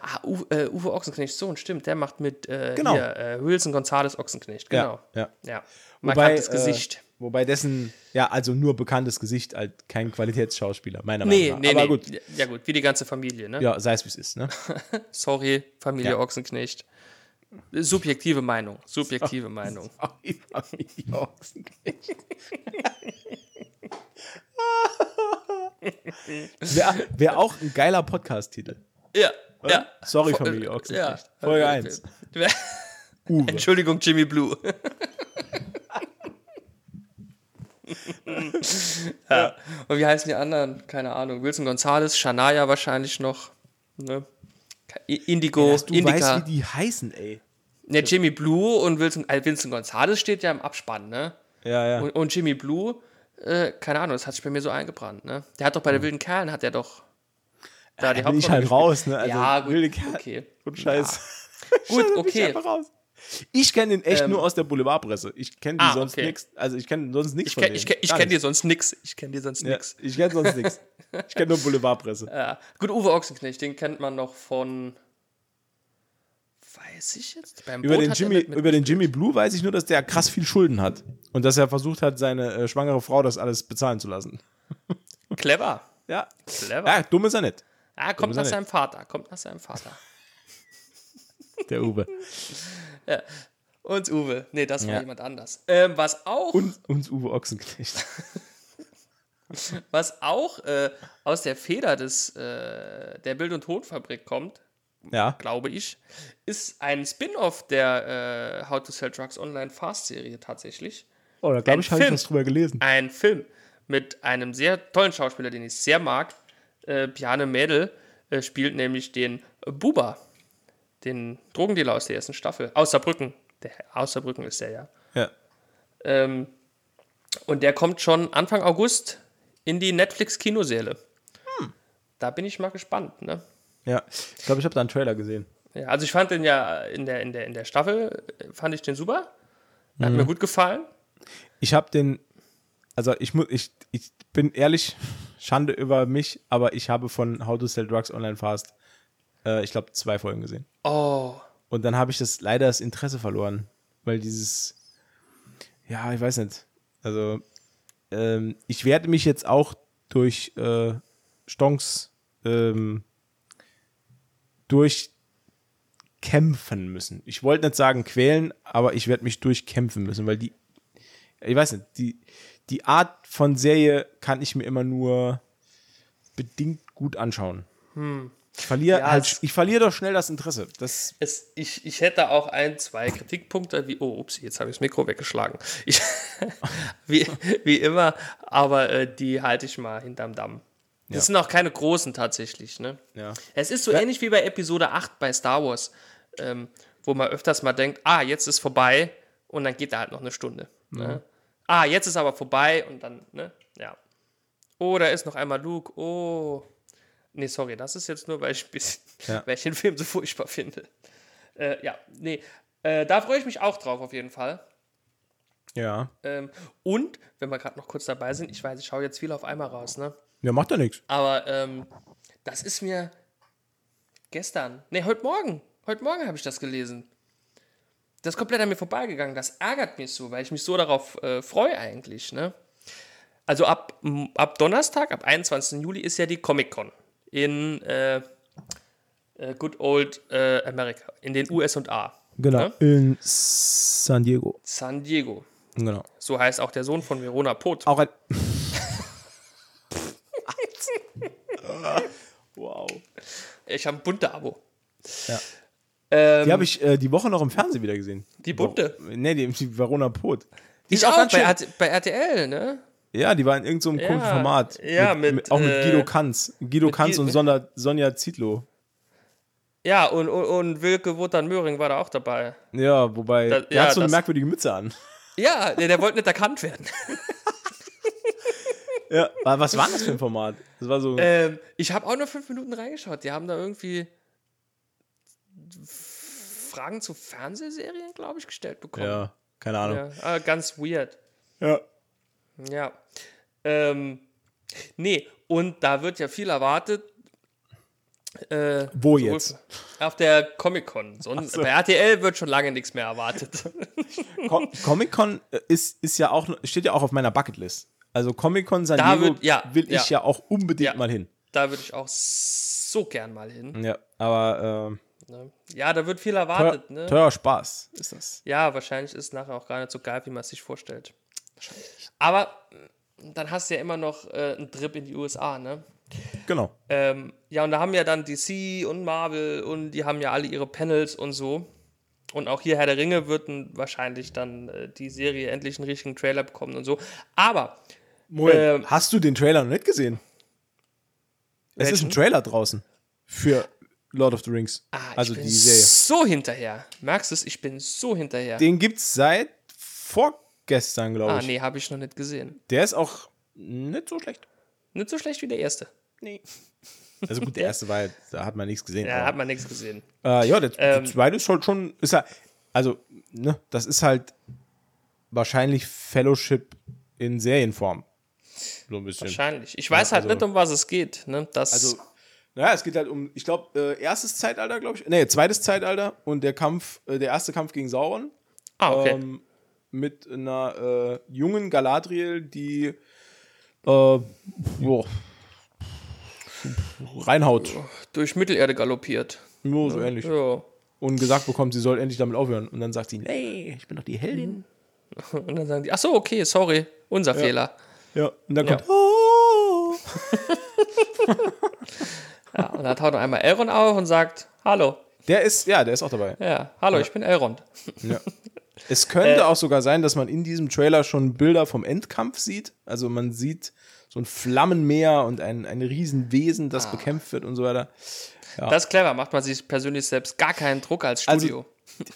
Ah, Uwe, äh, Uwe Ochsenknecht, Sohn, stimmt. Der macht mit äh, Genau. hier, äh, Wilson Gonzales Ochsenknecht. Genau. Ja, ja. Ja. Wobei, Markantes äh, Gesicht. Wobei dessen, ja, also nur bekanntes Gesicht, halt kein Qualitätsschauspieler, meiner Nee, Meinung nach. nee, Aber nee. gut, Ja, gut, wie die ganze Familie, ne? ja, sei es wie es ist, ne? Sorry, Familie Ja. Ochsenknecht. Subjektive Meinung. Subjektive Meinung. Wäre wär auch ein geiler Podcast-Titel. Ja, ja. Sorry, Familie Ochsenknecht. ja. Folge Äh, 1. äh, Uwe. Entschuldigung, Jimmy Blue. ja. Und wie heißen die anderen? Keine Ahnung. Wilson Gonzales, Shania wahrscheinlich noch. Ne? Indigo, Dass du Indica. weißt, wie die heißen, ey. Ne, Jimmy Blue und Wilson, äh, Wilson Gonzales steht ja im Abspann, ne? Ja, ja. Und, und Jimmy Blue, äh, keine Ahnung, das hat sich bei mir so eingebrannt, ne? Der hat doch bei der wilden Kerlen, hat der doch da Da bin ich halt raus, ne? Also, ja, gut, wilde Kerl- okay. Und Scheiß. Gut, bin ich okay. Ich kenne den echt Ähm, nur aus der Boulevardpresse. Ich kenne die Ah, sonst okay. nichts. Also ich kenne sonst nichts Ich, von kenn, ich, ich Gar kenn dir nichts. sonst nix. Ich kenn dir sonst ja, nix. Ich kenne sonst nichts. Ich kenne nur Boulevardpresse. Ja. Gut, Uwe Ochsenknecht, den kennt man noch von. Weiß ich jetzt? Beim Über Boot den, Jimmy, über den Jimmy Blue weiß ich nur, dass der krass viel Schulden hat. Und dass er versucht hat, seine äh, schwangere Frau das alles bezahlen zu lassen. Clever. Ja. Clever. Ja, dumm ist er nicht. Ah, kommt er nach seinem Vater. Kommt nach seinem Vater. Der Uwe. Und Uwe. Nee, das war Ja. jemand anders. Ähm, was auch, Und uns Uwe Ochsenknecht. was auch äh, aus der Feder des, äh, der Bild- und Tonfabrik kommt, Ja. glaube ich, ist ein Spin-off der äh, How to Sell Drugs Online Fast-Serie tatsächlich. Oh, da glaube ich, habe ich was drüber gelesen. Ein Film mit einem sehr tollen Schauspieler, den ich sehr mag. Äh, Bjarne Mädel äh, spielt nämlich den Buba, den Drogendealer aus der ersten Staffel. Aus Saarbrücken. Der, aus Saarbrücken ist der ja. Ja. Ähm, und der kommt schon Anfang August in die Netflix-Kinosäle. Hm. Da bin ich mal gespannt. Ne? Ja. Ich glaube, ich habe da einen Trailer gesehen. Ja, also ich fand den ja in der, in der, in der Staffel, äh, fand ich den super. Hat Mhm. mir gut gefallen. Ich habe den, also ich muss, ich, ich bin ehrlich, Schande über mich, aber ich habe von How to Sell Drugs Online Fast, äh, ich glaube, zwei Folgen gesehen. Oh, Und dann habe ich das leider das Interesse verloren, weil dieses, ja, ich weiß nicht. Also, ähm, ich werde mich jetzt auch durch äh, Stonks ähm, durchkämpfen müssen. Ich wollte nicht sagen quälen, aber ich werde mich durchkämpfen müssen, weil die, ich weiß nicht, die, die Art von Serie kann ich mir immer nur bedingt gut anschauen. Ich verliere Ja, halt, ich verliere doch schnell das Interesse. Das es, ich, ich hätte auch ein, zwei Kritikpunkte, wie, oh, ups, jetzt habe ich das Mikro weggeschlagen. Ich, wie, wie immer, aber äh, die halte ich mal hinterm Damm. Das Ja. sind auch keine großen tatsächlich, ne? Ja. Es ist so ähnlich wie bei Episode 8 bei Star Wars, ähm, wo man öfters mal denkt, ah, jetzt ist vorbei und dann geht da halt noch eine Stunde. Ne? Ah, jetzt ist aber vorbei und dann, ne? Ja. Oh, da ist noch einmal Luke. Oh. Nee, sorry, das ist jetzt nur, weil ich, bisschen, Ja. weil ich den Film so furchtbar finde. Äh, ja, nee. Äh, da freue ich mich auch drauf, auf jeden Fall. Ja. Ähm, und, wenn wir gerade noch kurz dabei sind, ich weiß, ich schaue jetzt viel auf einmal raus, ne? Ja, macht ja nichts. Aber ähm, das ist mir gestern, nee, heute Morgen, heute Morgen habe ich das gelesen. Das ist komplett an mir vorbeigegangen. Das ärgert mich so, weil ich mich so darauf äh, freue eigentlich. Ne? Also ab, ab Donnerstag, ab 21. Juli ist ja die Comic-Con in äh, äh, Good Old äh, America, in den USA. Genau. Ne? In San Diego. San Diego. Genau. So heißt auch der Sohn von Verona Pot. Auch ein. wow. Ich habe ein bunte Abo. Ja. Ähm, Die habe ich äh, die Woche noch im Fernsehen wieder gesehen. Die bunte? Ne, die, die Verona Pot. Die ich auch, bei, RT bei RTL, ne? Ja, die war in irgendeinem Ja, komischen Format. ja, mit, auch mit äh, Guido Kanz. Guido mit Kanz und Sonja, Sonja Zietlow. Ja, und, und, und Wilke Wotan-Möhring war da auch dabei. Ja, wobei, Das- der ja, hat so eine merkwürdige Mütze an. Ja, der, der wollte nicht erkannt werden. Ja, was war das für ein Format? Das war so. ähm, ich habe auch nur fünf Minuten reingeschaut. Die haben da irgendwie Fragen zu Fernsehserien, glaube ich, gestellt bekommen. Ja, keine Ahnung. Ja, äh, ganz weird. Ja. Ja. Ähm, nee, und da wird ja viel erwartet. Äh, Wo jetzt? Auf der Comic-Con. Sonst- Bei RTL wird schon lange nichts mehr erwartet. Com Comic-Con äh, ist, ist ja auch, steht ja auch auf meiner Bucketlist. Also Comic-Con San Diego wird- ja, will ich ja. ja auch unbedingt Ja. mal hin. da würde ich auch so gern mal hin. Ja, aber ähm, Ne? Ja, da wird viel teuer, erwartet. Ne? teurer Spaß ist das. Ja, wahrscheinlich ist es nachher auch gar nicht so geil, wie man es sich vorstellt. Aber mh, dann hast du ja immer noch äh, einen Trip in die USA, ne? Genau. Ähm, ja, und da haben ja dann DC und Marvel und die haben ja alle ihre Panels und so. Und auch hier Herr der Ringe wird wahrscheinlich dann äh, die Serie endlich einen richtigen Trailer bekommen und so. Aber Moment, Ähm, hast du den Trailer noch nicht gesehen? Es ist ein? Trailer draußen für Lord of the Rings. ah, also ich bin die Serie. so hinterher. Merkst du es? Ich bin so hinterher. Den gibt's seit vorgestern, glaube ah, ich. nee, habe ich noch nicht gesehen. Der ist auch nicht so schlecht. Nicht so schlecht wie der erste. Nee. Also gut, der erste war, halt- da hat man nichts gesehen. Ja, aber- hat man nichts gesehen. Äh, ja, der, Ähm, zweite ist schon, schon ist ja, also, ne, das ist halt wahrscheinlich Fellowship in Serienform. So ein bisschen. Wahrscheinlich. Ich weiß Ja, halt also- nicht, um was es geht. Ne? Das, Also, naja, es geht halt um, ich glaube, äh, erstes Zeitalter, glaube ich. Nee, zweites Zeitalter und der Kampf, äh, der erste Kampf gegen Sauron. ah, okay. Ähm, mit einer äh, jungen Galadriel, die äh, jo, reinhaut. Durch Mittelerde galoppiert. Nur so ähnlich. Ja. Und gesagt bekommt, sie soll endlich damit aufhören. Und dann sagt sie, nee, ich bin doch die Heldin. Und dann sagen die, ach so, okay, sorry, unser Fehler. Ja, und dann Ja. kommt, oh. Ja, und dann taucht noch einmal Elrond auf und sagt, hallo. Der ist, ja, der ist auch dabei. Ja, hallo, ich bin Elrond. Es könnte Äh. auch sogar sein, dass man in diesem Trailer schon Bilder vom Endkampf sieht. Also man sieht so ein Flammenmeer und ein, ein Riesenwesen, das Ah. bekämpft wird und so weiter. Das ist clever, macht man sich persönlich selbst gar keinen Druck als Also- Studio.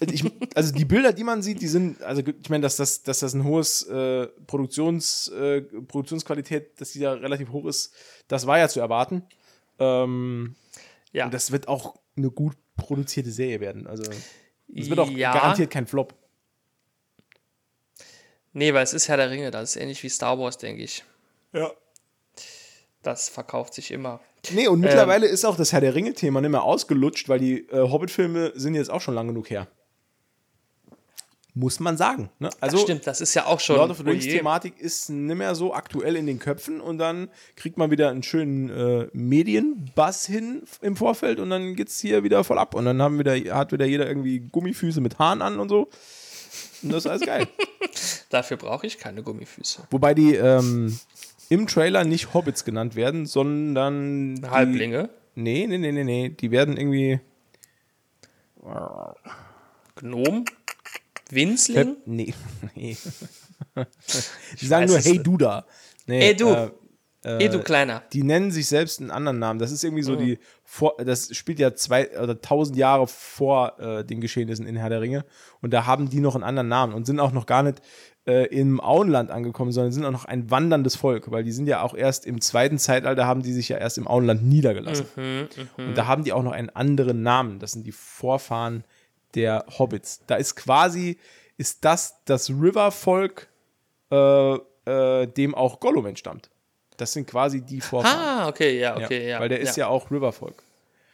Ich, also die Bilder, die man sieht, die sind, also ich meine, dass das, dass das ein hohes äh, Produktions, äh, Produktionsqualität, dass die da relativ hoch ist, das war ja zu erwarten. Ähm, ja, Und das wird auch eine gut produzierte Serie werden. Also es wird auch Ja. garantiert kein Flop. Nee, weil es ist Herr der Ringe, das ist ähnlich wie Star Wars, denke ich. Ja. Das verkauft sich immer. Nee, und mittlerweile ist auch das Herr der Ringe-Thema nicht mehr ausgelutscht, weil die äh, Hobbit-Filme sind jetzt auch schon lang genug her. Muss man sagen. Ne? Also, das stimmt, das ist ja auch schon. Lord of the. Rings-Thematik ist nicht mehr so aktuell in den Köpfen und dann kriegt man wieder einen schönen äh, Medienbass hin im Vorfeld und dann geht's hier wieder voll ab. Und dann haben wieder, hat wieder jeder irgendwie Gummifüße mit Haaren an und so. Und das ist alles geil. Dafür brauche ich keine Gummifüße. Wobei die ähm, im Trailer nicht Hobbits genannt werden, sondern die- Halblinge, Nee, nee, nee, nee, nee. Die werden irgendwie. Gnom, Winzling. Nee. nee. Die sagen nur, hey du da. Nee, Ey, du. Äh, Ey, du Kleiner. die nennen sich selbst einen anderen Namen. Das ist irgendwie so die. Vor, das spielt ja zwei oder tausend Jahre vor äh, den Geschehnissen in Herr der Ringe. Und da haben die noch einen anderen Namen und sind auch noch gar nicht äh, im Auenland angekommen, sondern sind auch noch ein wanderndes Volk, weil die sind ja auch erst im zweiten Zeitalter, haben die sich ja erst im Auenland niedergelassen. Mhm, Und da haben die auch noch einen anderen Namen. Das sind die Vorfahren der Hobbits. Da ist quasi, ist das das River-Volk, äh, äh, dem auch Gollum entstammt. Das sind quasi die Vorfahren. Ah, okay, ja, okay, ja. Weil der ist ja, auch River-Volk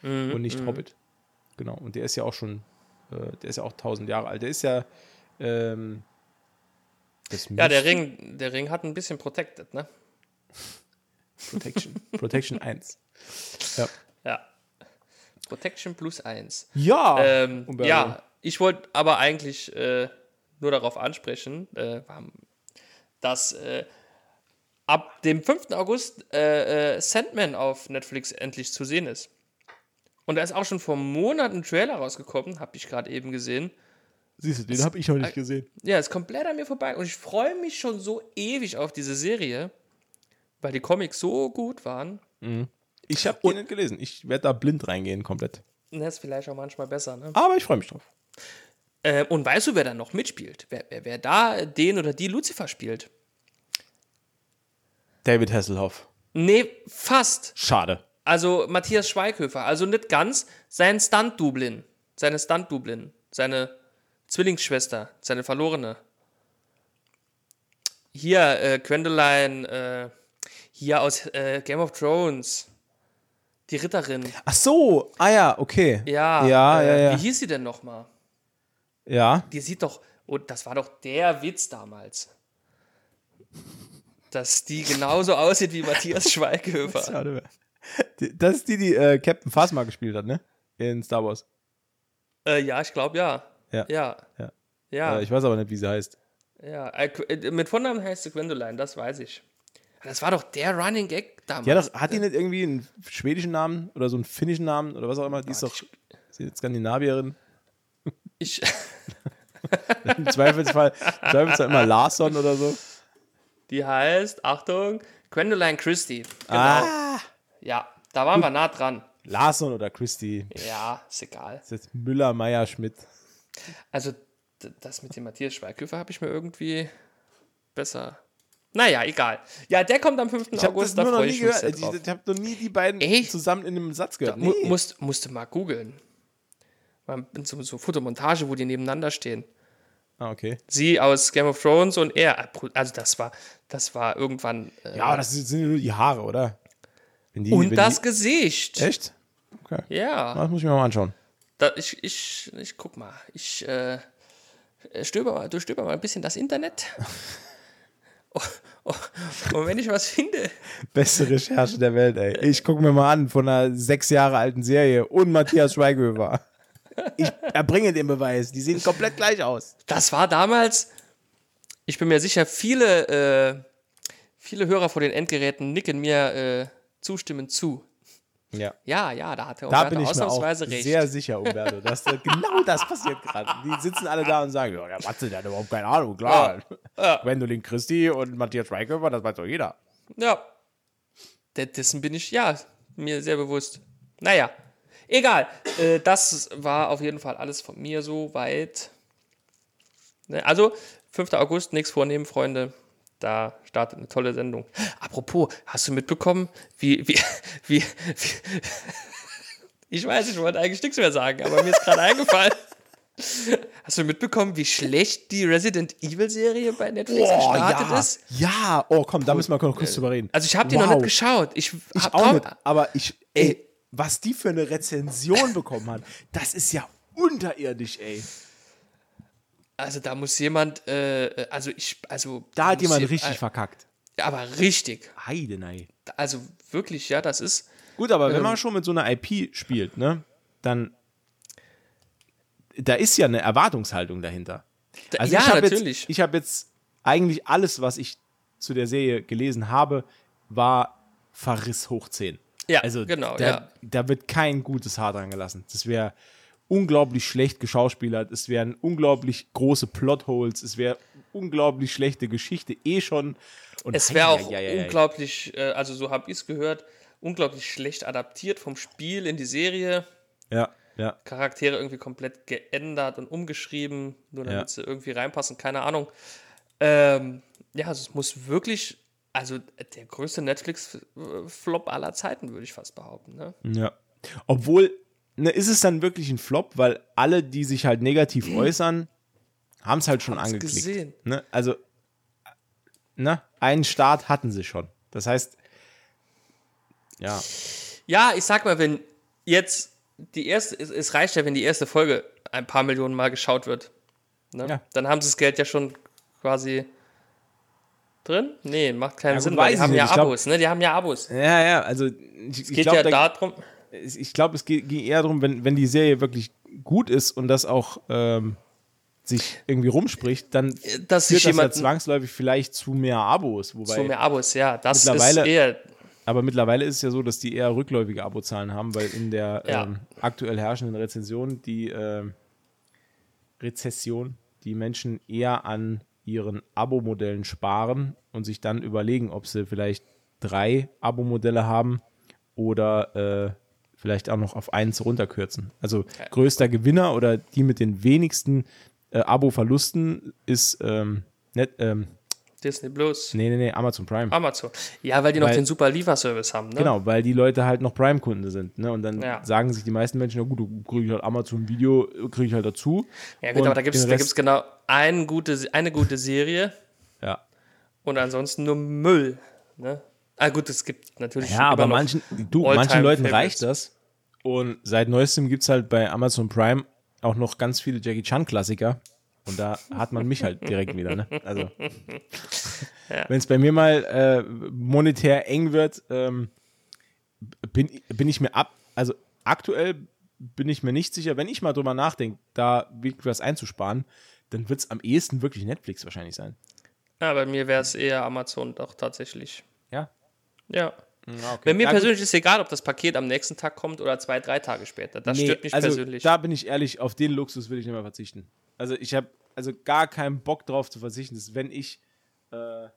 Mhm, und nicht Hobbit. Genau. Und der ist ja auch schon, äh, der ist ja auch tausend Jahre alt. Der ist ja, ähm, das Ja, der Ring, der Ring hat ein bisschen protected, ne? Protection. Protection 1. Ja. Ja. Protection plus eins. Ja. Ähm, ja, ich wollte aber eigentlich äh, nur darauf ansprechen, äh, dass äh, ab dem 5. August äh, äh, Sandman auf Netflix endlich zu sehen ist. Und da ist auch schon vor Monaten ein Trailer rausgekommen, habe ich gerade eben gesehen. Siehst du, den habe ich noch nicht gesehen. Ja, ist komplett an mir vorbei. Und ich freue mich schon so ewig auf diese Serie, weil die Comics so gut waren. Ich habe den nicht gelesen. Ich werde da blind reingehen, komplett. Das ist vielleicht auch manchmal besser, ne? Aber ich freue mich drauf. Äh, und weißt du, wer da noch mitspielt? Wer, wer, wer da den oder die Lucifer spielt? David Hasselhoff. Nee, fast. Schade. Also Matthias Schweighöfer. Also nicht ganz. Sein Stunt-Dublin. Seine Stunt-Dublin. Seine Zwillingsschwester, seine Verlorene. Hier, äh, Gwendoline, äh, hier aus äh, Game of Thrones. Die Ritterin. Ach so, ah ja, okay. Ja, Ja, äh, ja, ja. Wie hieß sie denn nochmal? Ja. Die sieht doch, oh, das war doch der Witz damals. Dass die genauso aussieht wie Matthias Schweighöfer. Die- Das ist die, die äh, Captain Phasma gespielt hat, ne? In Star Wars. Äh, ja, ich glaube ja. Ja. Ja. Ja. Ja. Äh, ich weiß aber nicht, wie sie heißt. ja. Äh, äh, mit Vornamen heißt sie Gwendoline, das weiß ich. Das war doch der Running Gag damals. Die hat, doch, hat die nicht irgendwie einen schwedischen Namen oder so einen finnischen Namen oder was auch immer? Die ist doch sie ist Skandinavierin. ich, Im Zweifelsfall, im Zweifelsfall immer Larsson oder so. Die heißt, Achtung, Gwendoline Christie. Genau. Ah. Ja, da waren wir nah dran. Larsson oder Christy. Ja, ist egal. Das ist Müller, Meier, Schmidt. Also, das mit dem Matthias Schweighöfer habe ich mir irgendwie besser. Naja, egal. Ja, der kommt am 5. Ich August, da freue nie ich mich gehört. sehr Ich, drauf. ich habe noch nie die beiden Echt? zusammen in einem Satz gehört. Nee. musst, musst du mal googeln. Mal So, so Fotomontage, wo die nebeneinander stehen. Ah, okay. Sie aus Game of Thrones und er. Also das war, das war irgendwann. Äh, Ja, das sind nur die Haare, oder? Die, und das Die, Gesicht. echt? Okay. Ja. Das muss ich mir mal anschauen. Da, ich, ich, ich guck mal. Ich äh, stöber mal, du stöber mal ein bisschen das Internet. oh, oh, und wenn ich was finde, Beste Recherche der Welt, ey. Ich gucke mir mal an von einer sechs Jahre alten Serie und Matthias Schweighöfer. Ich erbringe den Beweis. Die sehen komplett gleich aus. das war damals, ich bin mir sicher, viele, äh, viele Hörer vor den Endgeräten nicken mir äh, zustimmend zu. Ja. Ja, ja, da hat der Da Umberto bin ich mir auch ausnahmsweise recht. sehr sicher, Umberto, dass da genau das passiert gerade. Die sitzen alle da und sagen, ja, der Matze, der hat überhaupt keine Ahnung, klar. Gwendolyn Christie und Matthias Schweighöfer, das weiß doch jeder. Ja. De- Dessen bin ich, ja, mir sehr bewusst. Naja, egal. Äh, das war auf jeden Fall alles von mir so weit. Ne, Also, 5. August, nichts vornehmen, Freunde. Da startet eine tolle Sendung. Apropos, hast du mitbekommen, wie, wie, wie, wie ich weiß, ich wollte eigentlich nichts mehr sagen, aber mir ist gerade eingefallen. Hast du mitbekommen, wie schlecht die Resident Evil Serie bei Netflix gestartet ja. ist? Ja, oh komm, da müssen wir kurz drüber reden. Also ich habe die noch Wow. nicht geschaut. Ich, Ich auch nicht, aber ich, ey, was die für eine Rezension bekommen hat, das ist ja unterirdisch, ey. Also da muss jemand, äh, also ich, also Da hat jemand je- richtig äh, verkackt. aber richtig. Heidenei. Also wirklich, ja, das ist. Gut, aber wenn Ähm. man schon mit so einer IP spielt, ne, dann da ist ja eine Erwartungshaltung dahinter. Da, Also ja, ich habe natürlich. Jetzt, ich habe jetzt eigentlich alles, was ich zu der Serie gelesen habe, war Verriss hoch 10. Ja, also genau, da, ja. da wird kein gutes Haar dran gelassen. Das wäre unglaublich schlecht geschauspielert, es wären unglaublich große Plotholes, es wäre unglaublich schlechte Geschichte eh schon. Und es wäre auch Eieieiei. unglaublich, äh, also so habe ich es gehört, unglaublich schlecht adaptiert vom Spiel in die Serie. Ja, ja. Charaktere irgendwie komplett geändert und umgeschrieben, nur damit Ja. sie irgendwie reinpassen, keine Ahnung. Ähm, ja, also es muss wirklich, also der größte Netflix-Flop aller Zeiten, würde ich fast behaupten. Ne? Ja. Obwohl, ne, ist es dann wirklich ein Flop, weil alle, die sich halt negativ äußern, haben es halt schon Haben's angeklickt. gesehen. Ne? Also, ne, einen Start hatten sie schon. Das heißt, ja, Ja, ich sag mal, wenn jetzt die erste, es, es reicht ja, wenn die erste Folge ein paar Millionen Mal geschaut wird. Ne? Ja. Dann haben sie das Geld ja schon quasi drin? Nee, macht keinen Ja, Sinn, weil die ich haben ja Ich glaub- Abos, ne? Die haben ja Abos. ja, ja, also ich, ich Geht glaube, ja da, darum, ich glaube, es ging eher darum, wenn, wenn die Serie wirklich gut ist und das auch ähm, sich irgendwie rumspricht, dann dass sich führt das ja zwangsläufig vielleicht zu mehr Abos. Wobei, zu mehr Abos, ja. Das ist eher, Aber mittlerweile ist es ja so, dass die eher rückläufige Abozahlen haben, weil in der Ja. ähm, aktuell herrschenden Rezension die ähm, Rezession die Menschen eher an ihren Abo-Modellen sparen und sich dann überlegen, ob sie vielleicht drei Abo-Modelle haben oder äh, vielleicht auch noch auf eins runterkürzen. Also größter Gewinner oder die mit den wenigsten äh, Abo-Verlusten ist ähm, net, ähm, Disney Plus. Nee, nee, nee, Amazon Prime. Amazon. Ja, weil die noch Weil- den super Lieferservice haben, ne? Genau, weil die Leute halt noch Prime-Kunden sind. Ne? Und dann Ja. sagen sich die meisten Menschen, na gut, du kriege ich halt Amazon-Video, kriege ich halt dazu. Ja, gut, aber da gibt es genau ein gute, eine gute Serie Ja, und ansonsten nur Müll. Ne? Ah, gut, es gibt natürlich. ja aber manchen, du, manchen Leuten Favorites. reicht das. Und seit neuestem gibt es halt bei Amazon Prime auch noch ganz viele Jackie Chan-Klassiker. Und da hat man mich halt direkt wieder. Ne? Also, wenn es bei mir mal äh, monetär eng wird, ähm, bin, bin ich mir ab, also aktuell bin ich mir nicht sicher, wenn ich mal drüber nachdenke, da wirklich was einzusparen, dann wird es am ehesten wirklich Netflix wahrscheinlich sein. Ja, bei mir wäre es eher Amazon doch tatsächlich. Ja. Ja. okay. Bei mir Ja, gut. persönlich ist egal, ob das Paket am nächsten Tag kommt oder zwei, drei Tage später. Das Nee, stört mich also persönlich. Da bin ich ehrlich, auf den Luxus will ich nicht mehr verzichten. Also ich habe also gar keinen Bock drauf zu verzichten, dass wenn ich äh,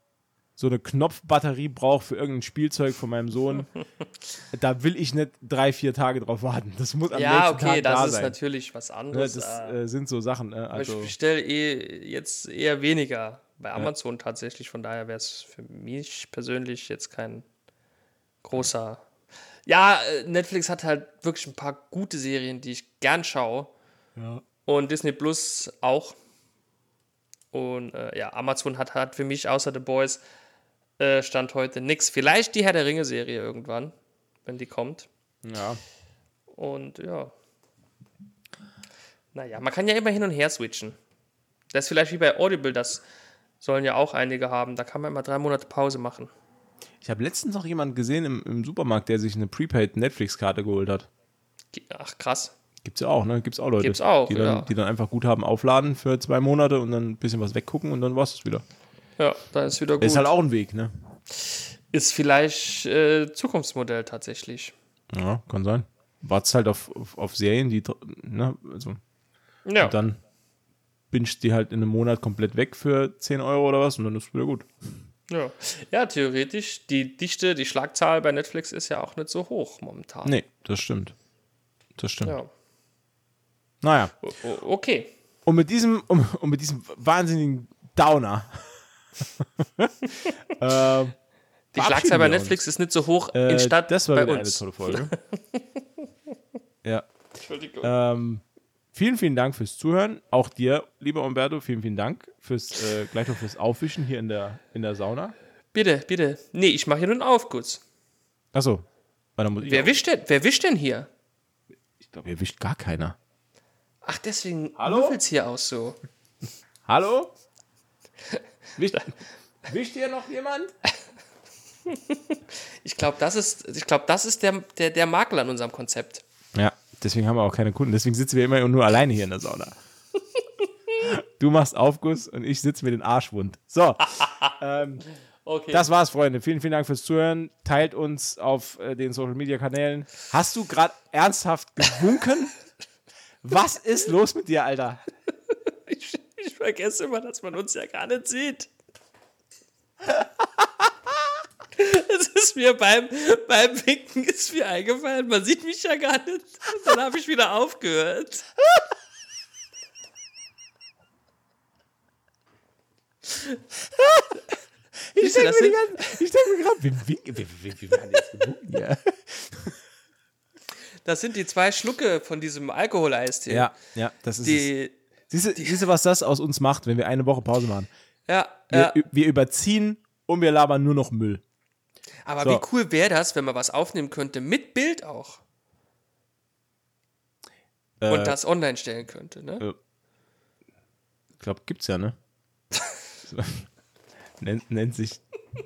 so eine Knopfbatterie brauche für irgendein Spielzeug von meinem Sohn, da will ich nicht drei, vier Tage drauf warten. Das muss am ja, nächsten okay, Tag das da ist sein. natürlich was Ne, anderes. das äh, äh, sind so Sachen. Aber Also, ich bestelle eh jetzt eher weniger bei Amazon tatsächlich. Von daher wäre es für mich persönlich jetzt kein großer. Ja, äh, Netflix hat halt wirklich ein paar gute Serien, die ich gern schaue. ja. Und Disney Plus auch. Und äh, ja, Amazon hat, hat für mich außer The Boys äh, Stand heute nix. Vielleicht die Herr der Ringe-Serie irgendwann, wenn die kommt. ja. Und ja. Naja, man kann ja immer hin und her switchen. Das ist vielleicht wie bei Audible, das sollen ja auch einige haben. Da kann man immer drei Monate Pause machen. Ich habe letztens noch jemanden gesehen im, im Supermarkt, der sich eine Prepaid Netflix-Karte geholt hat. Ach, krass. Gibt's ja auch, ne? Gibt's auch Leute. Gibt's auch, die dann, ja. die dann einfach Guthaben aufladen für zwei Monate und dann ein bisschen was weggucken und dann war's es wieder. Ja, da ist wieder gut. Ist halt auch ein Weg, ne? Ist vielleicht äh, Zukunftsmodell tatsächlich. Ja, kann sein. Wart's halt auf, auf, auf Serien, die, ne, also, Ja. und dann bingst die halt in einem Monat komplett weg für 10 Euro oder was und dann ist es wieder gut. Ja. ja, theoretisch, die Dichte, die Schlagzahl bei Netflix ist ja auch nicht so hoch momentan. Nee, das stimmt. Das stimmt. Ja. Naja. O okay. Und mit diesem, um, und mit diesem wahnsinnigen Downer. Ähm, Die Schlagzahl bei. Netflix ist nicht so hoch Äh, in Stadt das war bei uns. eine tolle Folge. ja. Entschuldigung. Ähm, vielen, vielen Dank fürs Zuhören. Auch dir, lieber Umberto, vielen, vielen Dank fürs äh, gleich noch fürs Aufwischen hier in der, in der Sauna. Bitte, bitte. Nee, ich mache hier nur einen Aufguss. Achso. Wer auch- wischt denn? Wer wischt denn hier? ich glaube, ihr wischt gar keiner. Ach, deswegen Hallo? müffelt's hier aus so. Hallo? Wischt, wischt hier noch jemand? Ich glaube, das ist, ich glaub, das ist der, der, der Makel an unserem Konzept. Ja, deswegen haben wir auch keine Kunden. Deswegen sitzen wir immer nur alleine hier in der Sauna. Du machst Aufguss und ich sitze mir den Arsch wund. So, ähm, Okay. das war's, Freunde. Vielen, vielen Dank fürs Zuhören. Teilt uns auf äh, den Social Media Kanälen. Hast du gerade ernsthaft gewunken? Was ist los mit dir, Alter? Vergesse immer, dass man uns ja gar nicht sieht. Es ist mir beim, beim Winken ist mir eingefallen, man sieht mich ja gar nicht. Dann habe ich wieder aufgehört. Ich denke das mir, die denk mir gerade, wir winken, wir, wir, wir haben jetzt gewunken. Ja. Das sind die zwei Schlucke von diesem Alkoholeistee. ja, ja, das ist es. Siehst du, siehst du, was das aus uns macht, wenn wir eine Woche Pause machen? ja, Wir, ja. wir überziehen und wir labern nur noch Müll. Aber So. wie cool wäre das, wenn man was aufnehmen könnte, mit Bild auch. Äh, Und das online stellen könnte, ne? Ich glaube, gibt's ja, ne? Nennt, nennt sich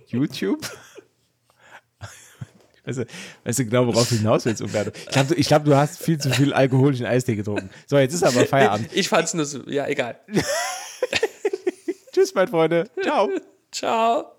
YouTube. Weißt du, weißt du genau, worauf du hinaus willst, Umberto? Ich glaube, du, glaub, du hast viel zu viel alkoholischen Eistee getrunken. So, jetzt ist aber Feierabend. Ich fand's nur so, ja, egal. Tschüss, meine Freunde. Ciao. Ciao.